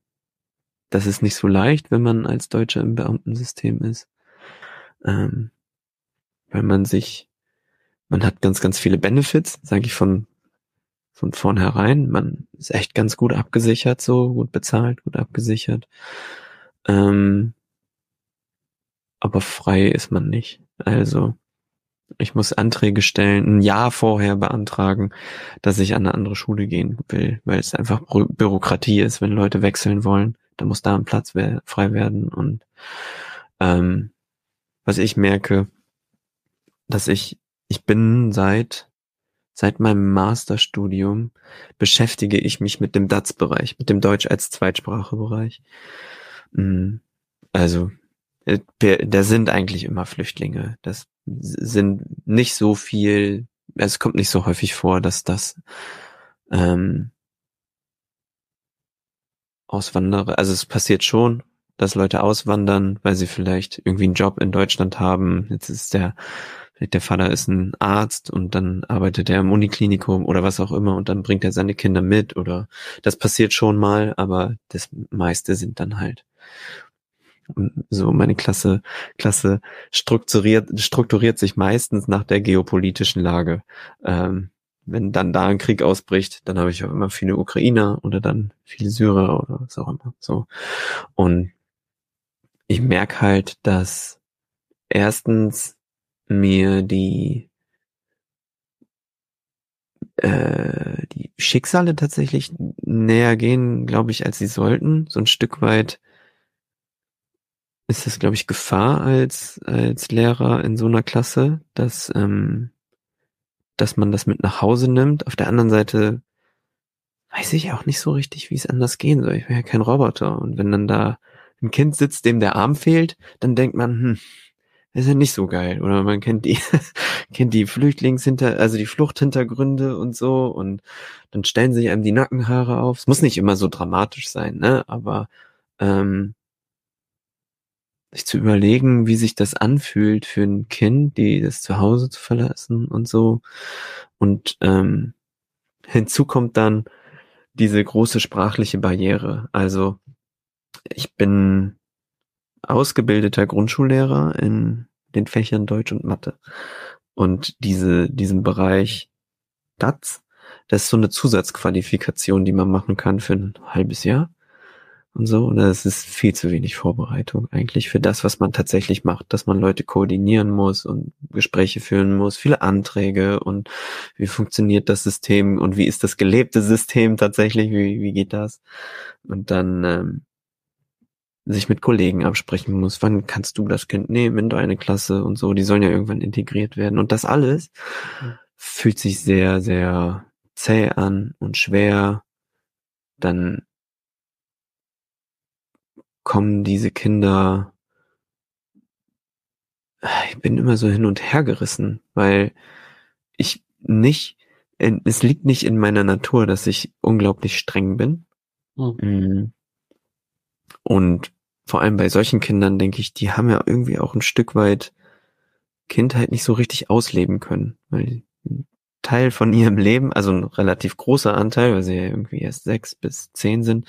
das ist nicht so leicht, wenn man als Deutscher im Beamtensystem ist. Ähm, weil man sich, man hat ganz, ganz viele Benefits, sage ich von, von vornherein. Man ist echt ganz gut abgesichert, so gut bezahlt, gut abgesichert. Ähm, aber frei ist man nicht. Also ich muss Anträge stellen, ein Jahr vorher beantragen, dass ich an eine andere Schule gehen will, weil es einfach Bürokratie ist, wenn Leute wechseln wollen. Da muss da ein Platz frei werden. Und ähm, was ich merke, dass ich, ich bin seit seit meinem Masterstudium beschäftige ich mich mit dem DATS-Bereich, mit dem Deutsch als Zweitsprachebereich. Mm, also da sind eigentlich immer Flüchtlinge. Das sind nicht so viel, es kommt nicht so häufig vor, dass das ähm, Auswanderer, also es passiert schon, dass Leute auswandern, weil sie vielleicht irgendwie einen Job in Deutschland haben. Jetzt ist der, der Vater ist ein Arzt und dann arbeitet er im Uniklinikum oder was auch immer und dann bringt er seine Kinder mit oder das passiert schon mal, aber das meiste sind dann halt so meine Klasse, Klasse strukturiert, strukturiert sich meistens nach der geopolitischen Lage. Ähm, wenn dann da ein Krieg ausbricht, dann habe ich auch immer viele Ukrainer oder dann viele Syrer oder was auch immer. So. Und ich merke halt, dass erstens mir die äh, die Schicksale tatsächlich näher gehen, glaube ich, als sie sollten. So ein Stück weit ist es, glaube ich, Gefahr als, als Lehrer in so einer Klasse, dass, ähm, dass man das mit nach Hause nimmt. Auf der anderen Seite weiß ich auch nicht so richtig, wie es anders gehen soll. Ich bin ja kein Roboter. Und wenn dann da ein Kind sitzt, dem der Arm fehlt, dann denkt man, hm, ist ja nicht so geil. Oder man kennt die, kennt die Flüchtlingshinter, also die Fluchthintergründe und so und dann stellen sich einem die Nackenhaare auf. Es muss nicht immer so dramatisch sein, ne? Aber ähm, sich zu überlegen, wie sich das anfühlt für ein Kind, die das Zuhause zu verlassen und so. Und ähm, hinzu kommt dann diese große sprachliche Barriere. Also ich bin ausgebildeter Grundschullehrer in den Fächern Deutsch und Mathe. Und diese, diesen Bereich DATS, das ist so eine Zusatzqualifikation, die man machen kann für ein halbes Jahr und so. Und das ist viel zu wenig Vorbereitung eigentlich für das, was man tatsächlich macht, dass man Leute koordinieren muss und Gespräche führen muss, viele Anträge und wie funktioniert das System und wie ist das gelebte System tatsächlich, wie, wie geht das? Und dann ähm, sich mit Kollegen absprechen muss, wann kannst du das Kind nehmen in deine Klasse und so, die sollen ja irgendwann integriert werden. Und das alles fühlt sich sehr, sehr zäh an und schwer. Dann kommen diese Kinder, ich bin immer so hin und her gerissen, weil ich nicht, es liegt nicht in meiner Natur, dass ich unglaublich streng bin. Mhm. Und vor allem bei solchen Kindern denke ich, die haben ja irgendwie auch ein Stück weit Kindheit nicht so richtig ausleben können, weil ein Teil von ihrem Leben, also ein relativ großer Anteil, weil sie ja irgendwie erst sechs bis zehn sind,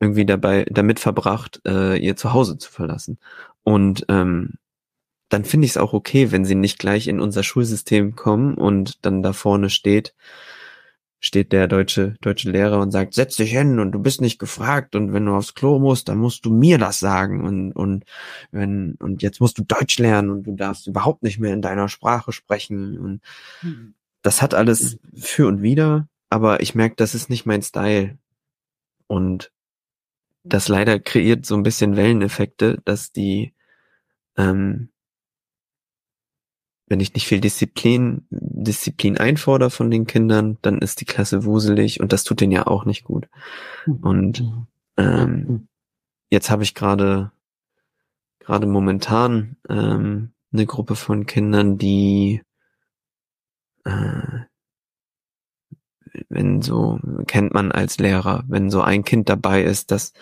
irgendwie dabei damit verbracht, äh, ihr Zuhause zu verlassen. Und ähm, dann finde ich es auch okay, wenn sie nicht gleich in unser Schulsystem kommen und dann da vorne steht, steht der deutsche, deutsche Lehrer und sagt, setz dich hin und du bist nicht gefragt und wenn du aufs Klo musst, dann musst du mir das sagen und, und wenn, und jetzt musst du Deutsch lernen und du darfst überhaupt nicht mehr in deiner Sprache sprechen und mhm. das hat alles für und wider, aber ich merke, das ist nicht mein Style und das leider kreiert so ein bisschen Welleneffekte, dass die ähm, wenn ich nicht viel Disziplin, Disziplin einfordere von den Kindern, dann ist die Klasse wuselig und das tut denen ja auch nicht gut. Hm. Und hm. ähm, jetzt habe ich gerade gerade momentan ähm, eine Gruppe von Kindern, die äh, wenn so kennt man als Lehrer, wenn so ein Kind dabei ist, das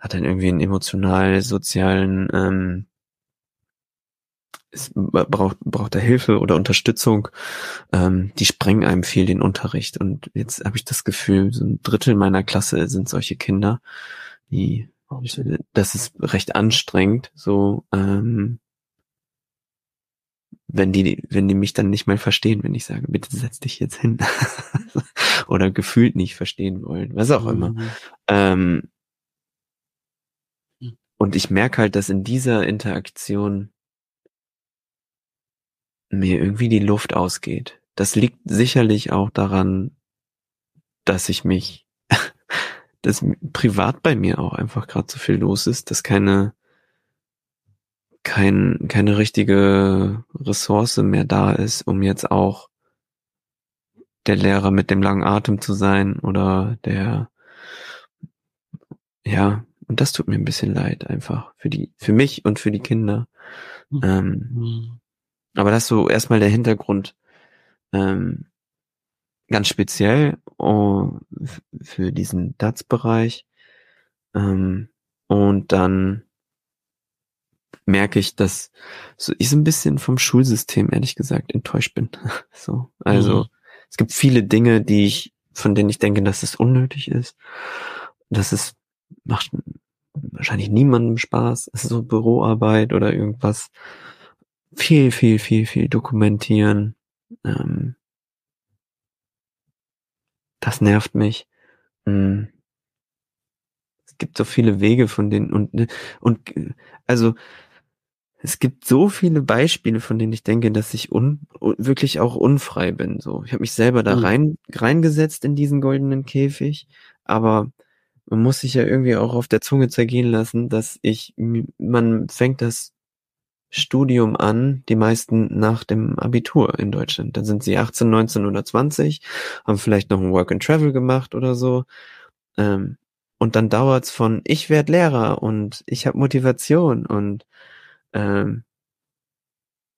hat dann irgendwie einen emotional sozialen ähm, es braucht, braucht er Hilfe oder Unterstützung, ähm, die sprengen einem viel den Unterricht. Und jetzt habe ich das Gefühl, so ein Drittel meiner Klasse sind solche Kinder, die das ist recht anstrengend, so ähm, wenn die, wenn die mich dann nicht mal verstehen, wenn ich sage, bitte setz dich jetzt hin. oder gefühlt nicht verstehen wollen, was auch immer. Mhm. Ähm, hm. und ich merke halt, dass in dieser Interaktion mir irgendwie die Luft ausgeht. Das liegt sicherlich auch daran, dass ich mich, dass privat bei mir auch einfach gerade so viel los ist, dass keine, kein, keine richtige Ressource mehr da ist, um jetzt auch der Lehrer mit dem langen Atem zu sein oder der, ja, und das tut mir ein bisschen leid einfach für die, für mich und für die Kinder. Mhm. Ähm, hm. Aber das ist so erstmal der Hintergrund ähm, ganz speziell oh, für diesen DATS-Bereich. Ähm, und dann merke ich, dass so ich so ein bisschen vom Schulsystem ehrlich gesagt enttäuscht bin. so, also mhm. es gibt viele Dinge, die ich von denen ich denke, dass es unnötig ist. Das ist macht wahrscheinlich niemandem Spaß. Es ist so Büroarbeit oder irgendwas viel, viel, viel, viel dokumentieren. Ähm, das nervt mich. Mm. Es gibt so viele Wege von denen und ne, und also es gibt so viele Beispiele, von denen ich denke, dass ich un, wirklich auch unfrei bin. So, ich habe mich selber da mhm. rein reingesetzt in diesen goldenen Käfig, aber man muss sich ja irgendwie auch auf der Zunge zergehen lassen, dass ich man fängt das Studium an, die meisten nach dem Abitur in Deutschland. Dann sind sie 18, 19 oder 20, haben vielleicht noch ein Work and Travel gemacht oder so. Ähm, und dann dauert's von ich werde Lehrer und ich habe Motivation und ähm,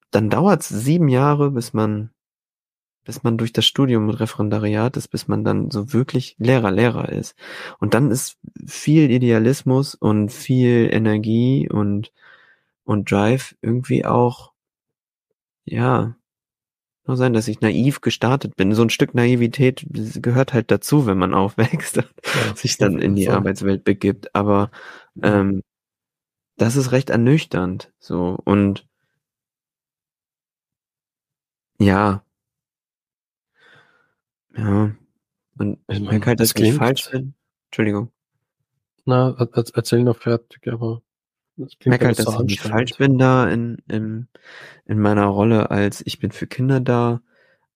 dann dauert's sieben Jahre, bis man bis man durch das Studium mit Referendariat ist, bis man dann so wirklich Lehrer, Lehrer ist. Und dann ist viel Idealismus und viel Energie und, und Drive irgendwie auch, ja, nur sein, dass ich naiv gestartet bin. So ein Stück Naivität gehört halt dazu, wenn man aufwächst und ja, sich dann in die Arbeitswelt begibt. Aber ähm, das ist recht ernüchternd. So und ja, ja. Und ich merke halt, dass ich falsch bin. Entschuldigung. Na, erzähl noch fertig, aber ich merke halt, dass ich falsch bin da in, in, in meiner Rolle als ich bin für Kinder da,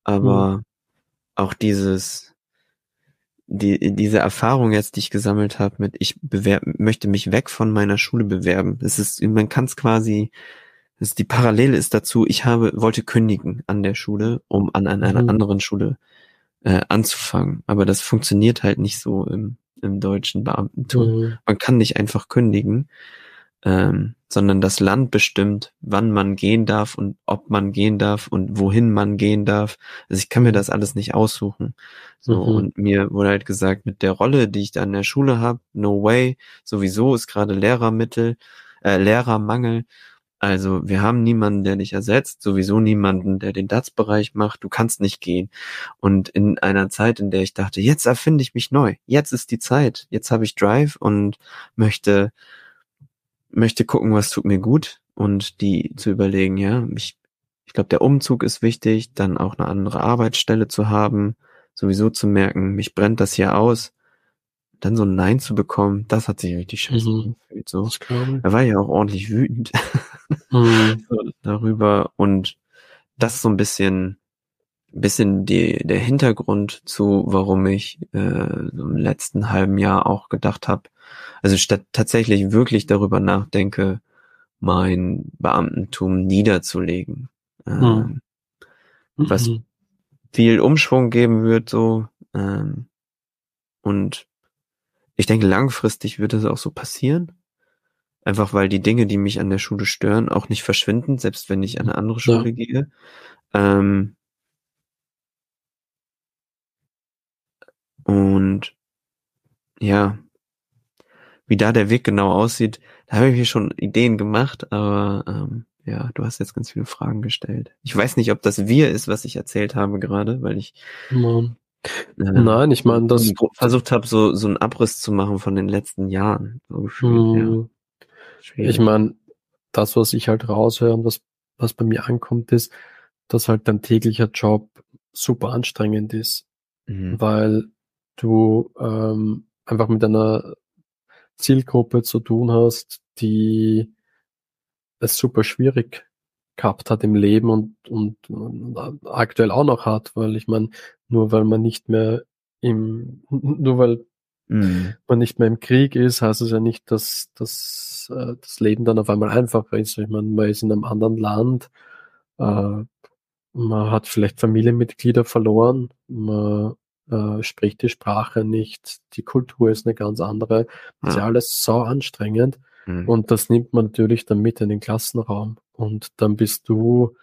aber hm. auch dieses, die, diese Erfahrung jetzt, die ich gesammelt habe mit, ich bewerb, möchte mich weg von meiner Schule bewerben. Es ist, man kann es quasi, es die Parallele ist dazu, ich habe, wollte kündigen an der Schule, um an, an einer mhm. anderen Schule äh, anzufangen. Aber das funktioniert halt nicht so im, im deutschen Beamtentum. Mhm. Man kann nicht einfach kündigen ähm, sondern das Land bestimmt, wann man gehen darf und ob man gehen darf und wohin man gehen darf. Also ich kann mir das alles nicht aussuchen. So mhm. und mir wurde halt gesagt, mit der Rolle, die ich da an der Schule habe, no way. Sowieso ist gerade Lehrermittel, äh, Lehrermangel. Also wir haben niemanden, der dich ersetzt, sowieso niemanden, der den DATS-Bereich macht. Du kannst nicht gehen. Und in einer Zeit, in der ich dachte, jetzt erfinde ich mich neu. Jetzt ist die Zeit. Jetzt habe ich Drive und möchte möchte gucken, was tut mir gut und die zu überlegen, ja, ich, ich glaube, der Umzug ist wichtig, dann auch eine andere Arbeitsstelle zu haben, sowieso zu merken, mich brennt das hier aus, dann so ein Nein zu bekommen, das hat sich richtig scheiße mhm. gefühlt. So. Er war ja auch ordentlich wütend mhm. darüber und das so ein bisschen bisschen die, der Hintergrund zu, warum ich äh, im letzten halben Jahr auch gedacht habe, also statt tatsächlich wirklich darüber nachdenke, mein Beamtentum niederzulegen, ähm, mhm. was viel Umschwung geben wird, so ähm, und ich denke, langfristig wird es auch so passieren. Einfach weil die Dinge, die mich an der Schule stören, auch nicht verschwinden, selbst wenn ich an eine andere Schule ja. gehe. Ähm, Und ja, wie da der Weg genau aussieht, da habe ich mir schon Ideen gemacht, aber ähm, ja, du hast jetzt ganz viele Fragen gestellt. Ich weiß nicht, ob das wir ist, was ich erzählt habe gerade, weil ich Nein, äh, Nein ich meine, das versucht habe, so so einen Abriss zu machen von den letzten Jahren. So gefühlt, hm, ja. Ich meine, das, was ich halt raushöre und was, was bei mir ankommt, ist, dass halt dein täglicher Job super anstrengend ist, mhm. weil du ähm, einfach mit einer Zielgruppe zu tun hast, die es super schwierig gehabt hat im Leben und, und, und aktuell auch noch hat, weil ich meine, nur weil man nicht mehr im, nur weil mhm. man nicht mehr im Krieg ist, heißt es ja nicht, dass, dass äh, das Leben dann auf einmal einfacher ist. Ich meine, man ist in einem anderen Land, äh, man hat vielleicht Familienmitglieder verloren, man äh, spricht die Sprache nicht, die Kultur ist eine ganz andere. Das ja. ist ja alles so anstrengend. Mhm. Und das nimmt man natürlich dann mit in den Klassenraum. Und dann bist du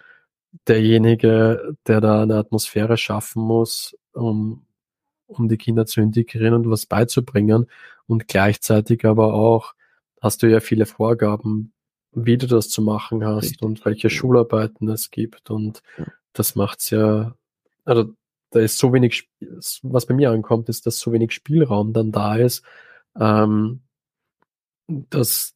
derjenige, der da eine Atmosphäre schaffen muss, um, um die Kinder zu integrieren und was beizubringen. Und gleichzeitig aber auch hast du ja viele Vorgaben, wie du das zu machen hast Richtig. und welche Schularbeiten es gibt. Und ja. das macht's ja, also da ist so wenig, was bei mir ankommt, ist, dass so wenig Spielraum dann da ist, ähm, dass,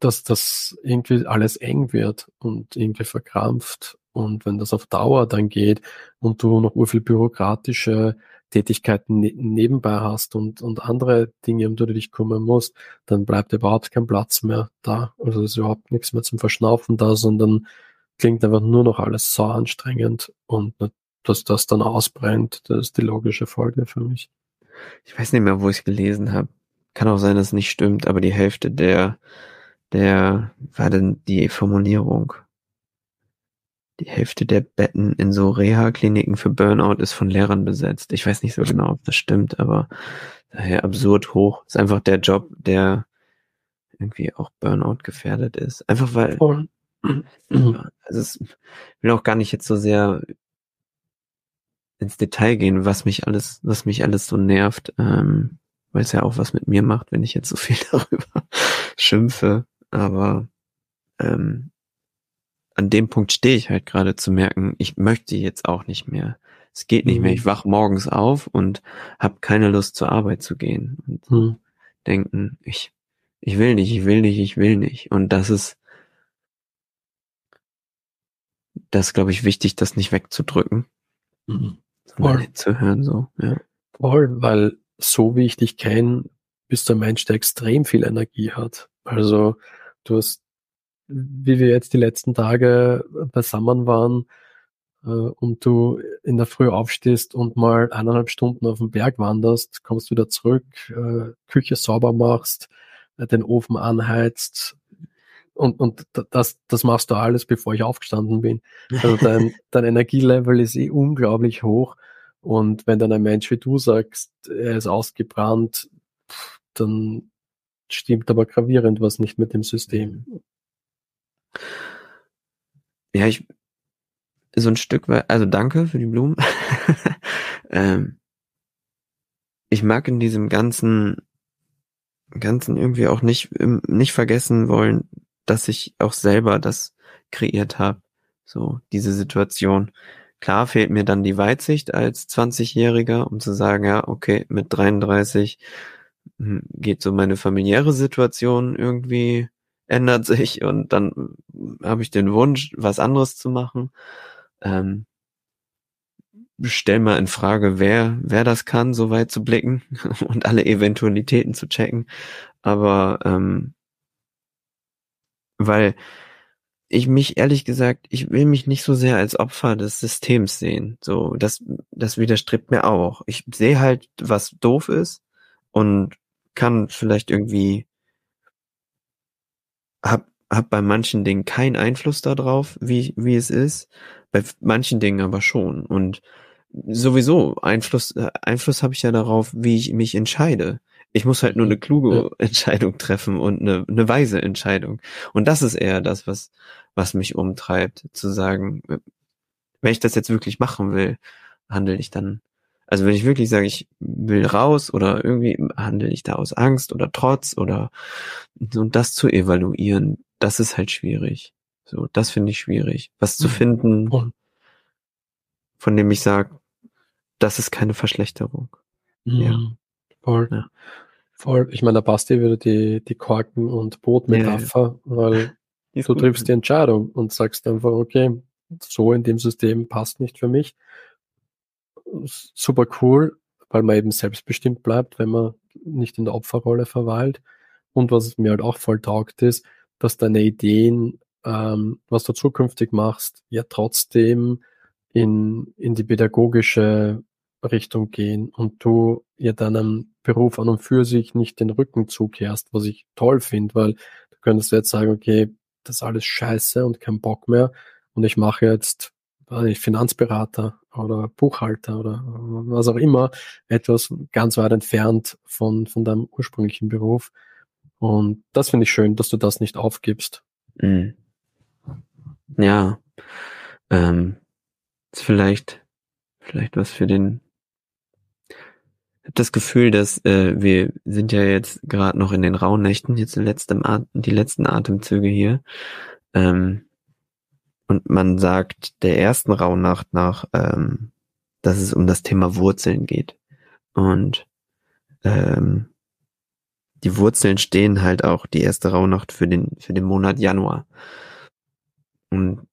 dass das irgendwie alles eng wird und irgendwie verkrampft. Und wenn das auf Dauer dann geht und du noch urviel bürokratische Tätigkeiten ne nebenbei hast und, und andere Dinge, um die du dich kümmern musst, dann bleibt überhaupt kein Platz mehr da. Also ist überhaupt nichts mehr zum Verschnaufen da, sondern klingt einfach nur noch alles so anstrengend und dass das dann ausbrennt, das ist die logische Folge für mich. Ich weiß nicht mehr, wo ich es gelesen habe. Kann auch sein, dass es nicht stimmt, aber die Hälfte der, der, war denn die Formulierung? Die Hälfte der Betten in so Reha-Kliniken für Burnout ist von Lehrern besetzt. Ich weiß nicht so genau, ob das stimmt, aber daher absurd hoch. Ist einfach der Job, der irgendwie auch Burnout gefährdet ist. Einfach weil, also es will auch gar nicht jetzt so sehr ins Detail gehen, was mich alles, was mich alles so nervt, ähm, weil es ja auch was mit mir macht, wenn ich jetzt so viel darüber schimpfe. Aber ähm, an dem Punkt stehe ich halt gerade zu merken, ich möchte jetzt auch nicht mehr. Es geht nicht mhm. mehr. Ich wach morgens auf und habe keine Lust zur Arbeit zu gehen und mhm. denken, ich ich will nicht, ich will nicht, ich will nicht. Und das ist das glaube ich wichtig, das nicht wegzudrücken, mhm. Sondern zu hören so. Ja. Voll, weil so wie ich dich kenne, bist du ein Mensch, der extrem viel Energie hat. Also du hast wie wir jetzt die letzten Tage beisammen waren äh, und du in der Früh aufstehst und mal eineinhalb Stunden auf den Berg wanderst, kommst wieder zurück, äh, Küche sauber machst, äh, den Ofen anheizt und, und das, das machst du alles, bevor ich aufgestanden bin. Also dein, dein Energielevel ist eh unglaublich hoch und wenn dann ein Mensch wie du sagst, er ist ausgebrannt, dann stimmt aber gravierend was nicht mit dem System. Ja, ich so ein Stück weit, also danke für die Blumen. ähm, ich mag in diesem ganzen, ganzen irgendwie auch nicht, nicht vergessen wollen, dass ich auch selber das kreiert habe. So, diese Situation. Klar fehlt mir dann die Weitsicht als 20-Jähriger, um zu sagen, ja, okay, mit 33 hm, geht so meine familiäre Situation irgendwie ändert sich und dann habe ich den Wunsch, was anderes zu machen. Ähm, stell mal in Frage, wer, wer das kann, so weit zu blicken und alle Eventualitäten zu checken. Aber ähm, weil ich mich ehrlich gesagt, ich will mich nicht so sehr als Opfer des Systems sehen. So, das, das widerstrebt mir auch. Ich sehe halt, was doof ist und kann vielleicht irgendwie hab, hab bei manchen Dingen keinen Einfluss darauf, wie, wie es ist, bei manchen Dingen aber schon. Und sowieso Einfluss, äh, Einfluss habe ich ja darauf, wie ich mich entscheide. Ich muss halt nur eine kluge. Entscheidung treffen und eine, eine weise Entscheidung. Und das ist eher das, was, was mich umtreibt, zu sagen, wenn ich das jetzt wirklich machen will, handle ich dann also wenn ich wirklich sage, ich will raus oder irgendwie handle ich da aus Angst oder Trotz oder und das zu evaluieren, das ist halt schwierig. So, das finde ich schwierig. Was zu mhm. finden, von dem ich sage, das ist keine Verschlechterung. Mhm. Ja. Voll. Ja. Voll. Ich meine, da passt dir wieder die, die Korken- und Bootmetapher, ja, ja. weil du triffst die Entscheidung und sagst einfach, okay, so in dem System passt nicht für mich super cool, weil man eben selbstbestimmt bleibt, wenn man nicht in der Opferrolle verweilt. Und was mir halt auch voll taugt ist, dass deine Ideen, ähm, was du zukünftig machst, ja trotzdem in, in die pädagogische Richtung gehen und du ja deinem Beruf an und für sich nicht den Rücken zukehrst, was ich toll finde, weil du könntest jetzt sagen, okay, das ist alles scheiße und kein Bock mehr und ich mache jetzt ich, Finanzberater oder Buchhalter oder was auch immer, etwas ganz weit entfernt von, von deinem ursprünglichen Beruf. Und das finde ich schön, dass du das nicht aufgibst. Mhm. Ja, ähm, vielleicht, vielleicht was für den. Das Gefühl, dass äh, wir sind ja jetzt gerade noch in den Rauhnächten, jetzt die, letzten die letzten Atemzüge hier. Ähm, und man sagt der ersten Rauhnacht nach, ähm, dass es um das Thema Wurzeln geht. Und ähm, die Wurzeln stehen halt auch die erste Rauhnacht für den, für den Monat Januar. Und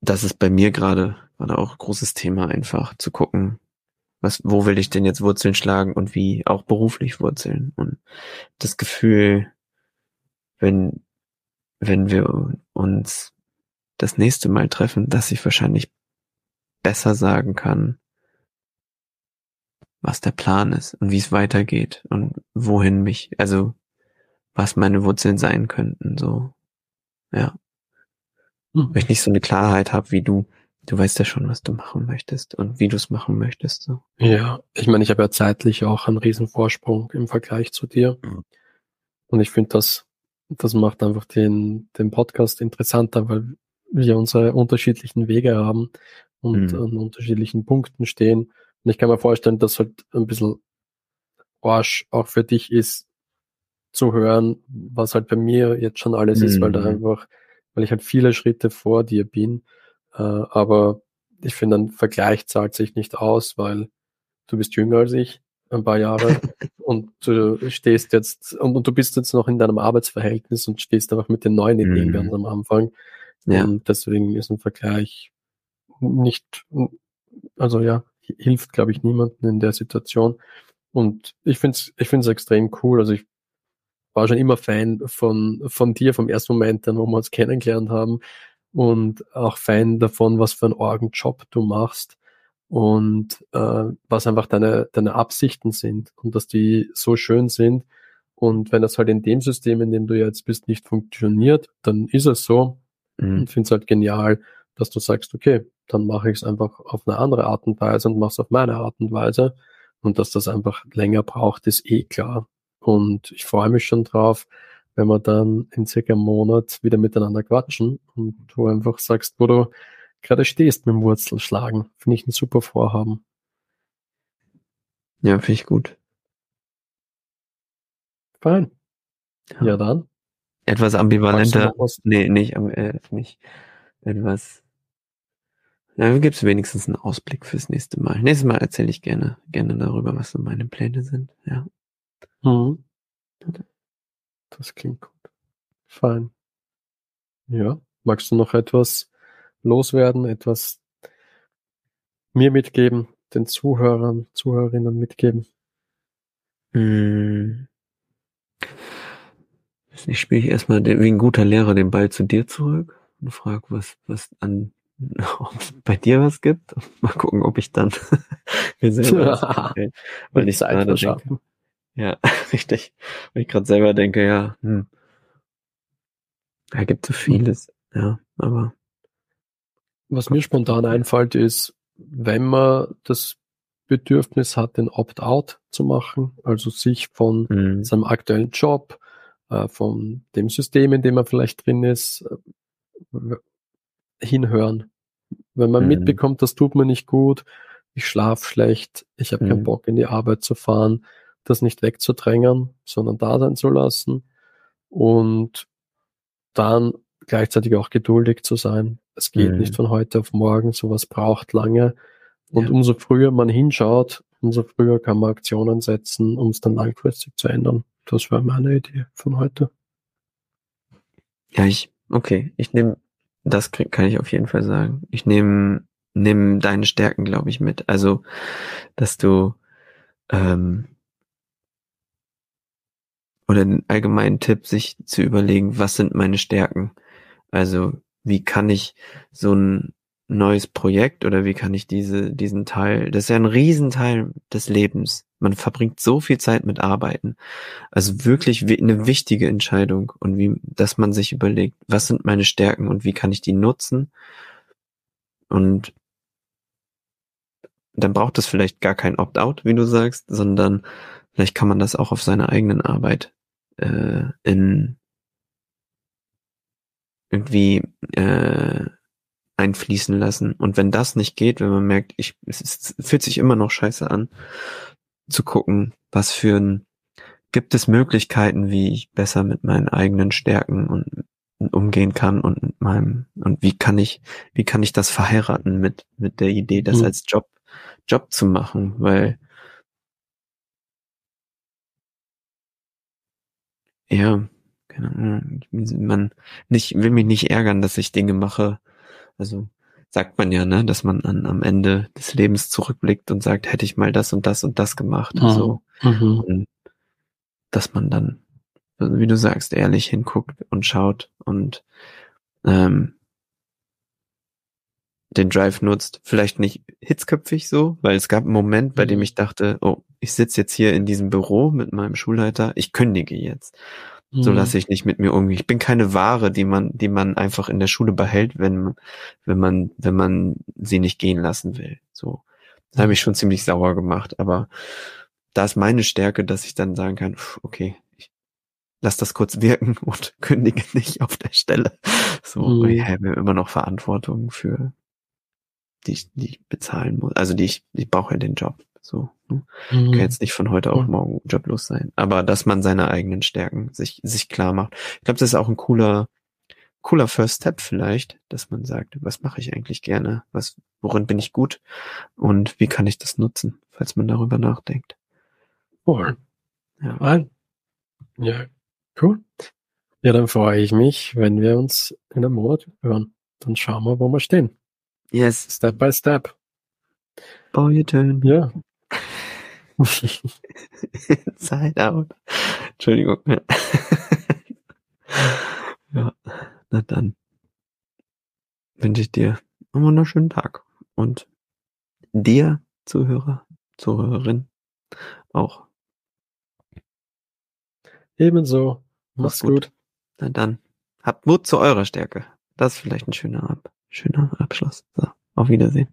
das ist bei mir gerade, gerade auch großes Thema einfach zu gucken, was, wo will ich denn jetzt Wurzeln schlagen und wie auch beruflich Wurzeln. Und das Gefühl, wenn, wenn wir uns das nächste Mal treffen, dass ich wahrscheinlich besser sagen kann, was der Plan ist und wie es weitergeht und wohin mich, also was meine Wurzeln sein könnten, so. Ja. Mhm. Weil ich nicht so eine Klarheit habe wie du du weißt ja schon, was du machen möchtest und wie du es machen möchtest. So. Ja, ich meine, ich habe ja zeitlich auch einen riesen Vorsprung im Vergleich zu dir. Mhm. Und ich finde, das, das macht einfach den, den Podcast interessanter, weil wir unsere unterschiedlichen Wege haben und mhm. an unterschiedlichen Punkten stehen. Und ich kann mir vorstellen, dass halt ein bisschen Arsch auch für dich ist, zu hören, was halt bei mir jetzt schon alles mhm. ist, weil da mhm. einfach, weil ich halt viele Schritte vor dir bin äh, aber ich finde, ein Vergleich zahlt sich nicht aus, weil du bist jünger als ich, ein paar Jahre, und du stehst jetzt, und, und, du bist jetzt noch in deinem Arbeitsverhältnis und stehst einfach mit den neuen Ideen mhm. ganz am Anfang. Ja. Und deswegen ist ein Vergleich nicht, also ja, hilft, glaube ich, niemanden in der Situation. Und ich finde es ich find's extrem cool. Also ich war schon immer Fan von, von dir vom ersten Moment, dann, wo wir uns kennengelernt haben und auch Fan davon, was für einen Orgenjob du machst und äh, was einfach deine, deine Absichten sind und dass die so schön sind. Und wenn das halt in dem System, in dem du jetzt bist, nicht funktioniert, dann ist es so. Mhm. Und finde es halt genial, dass du sagst, okay, dann mache ich es einfach auf eine andere Art und Weise und mache es auf meine Art und Weise. Und dass das einfach länger braucht, ist eh klar. Und ich freue mich schon drauf, wenn wir dann in circa einem Monat wieder miteinander quatschen und du einfach sagst, wo du gerade stehst mit dem Wurzelschlagen. Finde ich ein super Vorhaben. Ja, finde ich gut. Fein. Ja, ja dann. Etwas ambivalenter. Nee, nicht, äh, nicht etwas. Ja, gibt es wenigstens einen Ausblick fürs nächste Mal. Nächstes Mal erzähle ich gerne, gerne darüber, was so meine Pläne sind. Ja. Mhm. Das klingt gut. Fein. Ja. Magst du noch etwas loswerden, etwas mir mitgeben, den Zuhörern, Zuhörerinnen mitgeben? Hm. Ich spiele ich erstmal wie ein guter Lehrer den Ball zu dir zurück und frage, was, was an, ob es bei dir was gibt. Mal gucken, ob ich dann mir selber ja, weil ich gerade denke, ja, richtig. Weil ich gerade selber denke, ja, hm, da gibt so vieles, ja, aber. Was mir spontan einfällt, ist, wenn man das Bedürfnis hat, den Opt-out zu machen, also sich von mhm. seinem aktuellen Job, äh, von dem System, in dem man vielleicht drin ist, äh, hinhören. Wenn man mhm. mitbekommt, das tut mir nicht gut, ich schlafe schlecht, ich habe mhm. keinen Bock in die Arbeit zu fahren, das nicht wegzudrängen, sondern da sein zu lassen und dann gleichzeitig auch geduldig zu sein. Es geht mhm. nicht von heute auf morgen, sowas braucht lange. Und ja. umso früher man hinschaut, umso früher kann man Aktionen setzen, um es dann langfristig zu ändern. Das wäre meine Idee von heute. Ja, ich, okay, ich nehme, das kann ich auf jeden Fall sagen. Ich nehme nehme deine Stärken, glaube ich, mit. Also, dass du ähm, oder den allgemeinen Tipp, sich zu überlegen, was sind meine Stärken? Also, wie kann ich so ein neues Projekt oder wie kann ich diese, diesen Teil, das ist ja ein Riesenteil des Lebens. Man verbringt so viel Zeit mit Arbeiten. Also wirklich eine wichtige Entscheidung und wie, dass man sich überlegt, was sind meine Stärken und wie kann ich die nutzen? Und dann braucht es vielleicht gar kein Opt-out, wie du sagst, sondern vielleicht kann man das auch auf seine eigenen Arbeit äh, in irgendwie äh, einfließen lassen. Und wenn das nicht geht, wenn man merkt, ich, es, ist, es fühlt sich immer noch scheiße an, zu gucken, was für ein, gibt es Möglichkeiten, wie ich besser mit meinen eigenen Stärken und umgehen kann und mit meinem und wie kann ich wie kann ich das verheiraten mit mit der Idee das mhm. als Job Job zu machen weil Ja, keine Ahnung. Man nicht, will mich nicht ärgern, dass ich Dinge mache. Also sagt man ja, ne, dass man an, am Ende des Lebens zurückblickt und sagt, hätte ich mal das und das und das gemacht. Mhm. So. Mhm. Und dass man dann, wie du sagst, ehrlich hinguckt und schaut und ähm, den Drive nutzt. Vielleicht nicht hitzköpfig so, weil es gab einen Moment, bei dem mhm. ich dachte, oh, ich sitze jetzt hier in diesem Büro mit meinem Schulleiter, ich kündige jetzt. So lasse ich nicht mit mir umgehen. Ich bin keine Ware, die man, die man einfach in der Schule behält, wenn, wenn man, wenn man sie nicht gehen lassen will. So. Das habe ich schon ziemlich sauer gemacht, aber da ist meine Stärke, dass ich dann sagen kann, okay, ich lass das kurz wirken und kündige nicht auf der Stelle. So, mhm. ich habe immer noch Verantwortung für die ich, die ich bezahlen muss. Also die ich, ich brauche ja den Job. So. Ne? Mhm. Kann jetzt nicht von heute auf morgen joblos sein. Aber dass man seine eigenen Stärken sich, sich klar macht. Ich glaube, das ist auch ein cooler, cooler First Step vielleicht, dass man sagt, was mache ich eigentlich gerne? Was, worin bin ich gut? Und wie kann ich das nutzen, falls man darüber nachdenkt? Cool. Ja. Ja, cool. Ja, dann freue ich mich, wenn wir uns in einem Monat hören. Dann schauen wir, wo wir stehen. Yes. Step by step. Bau your turn. Ja. Side out. Entschuldigung. ja, na dann wünsche ich dir einen wunderschönen Tag und dir, Zuhörer, Zuhörerin, auch. Ebenso. Mach's gut. gut. Na dann, habt Mut zu eurer Stärke. Das ist vielleicht ein schöner Ab schöner Abschluss. So, auf Wiedersehen.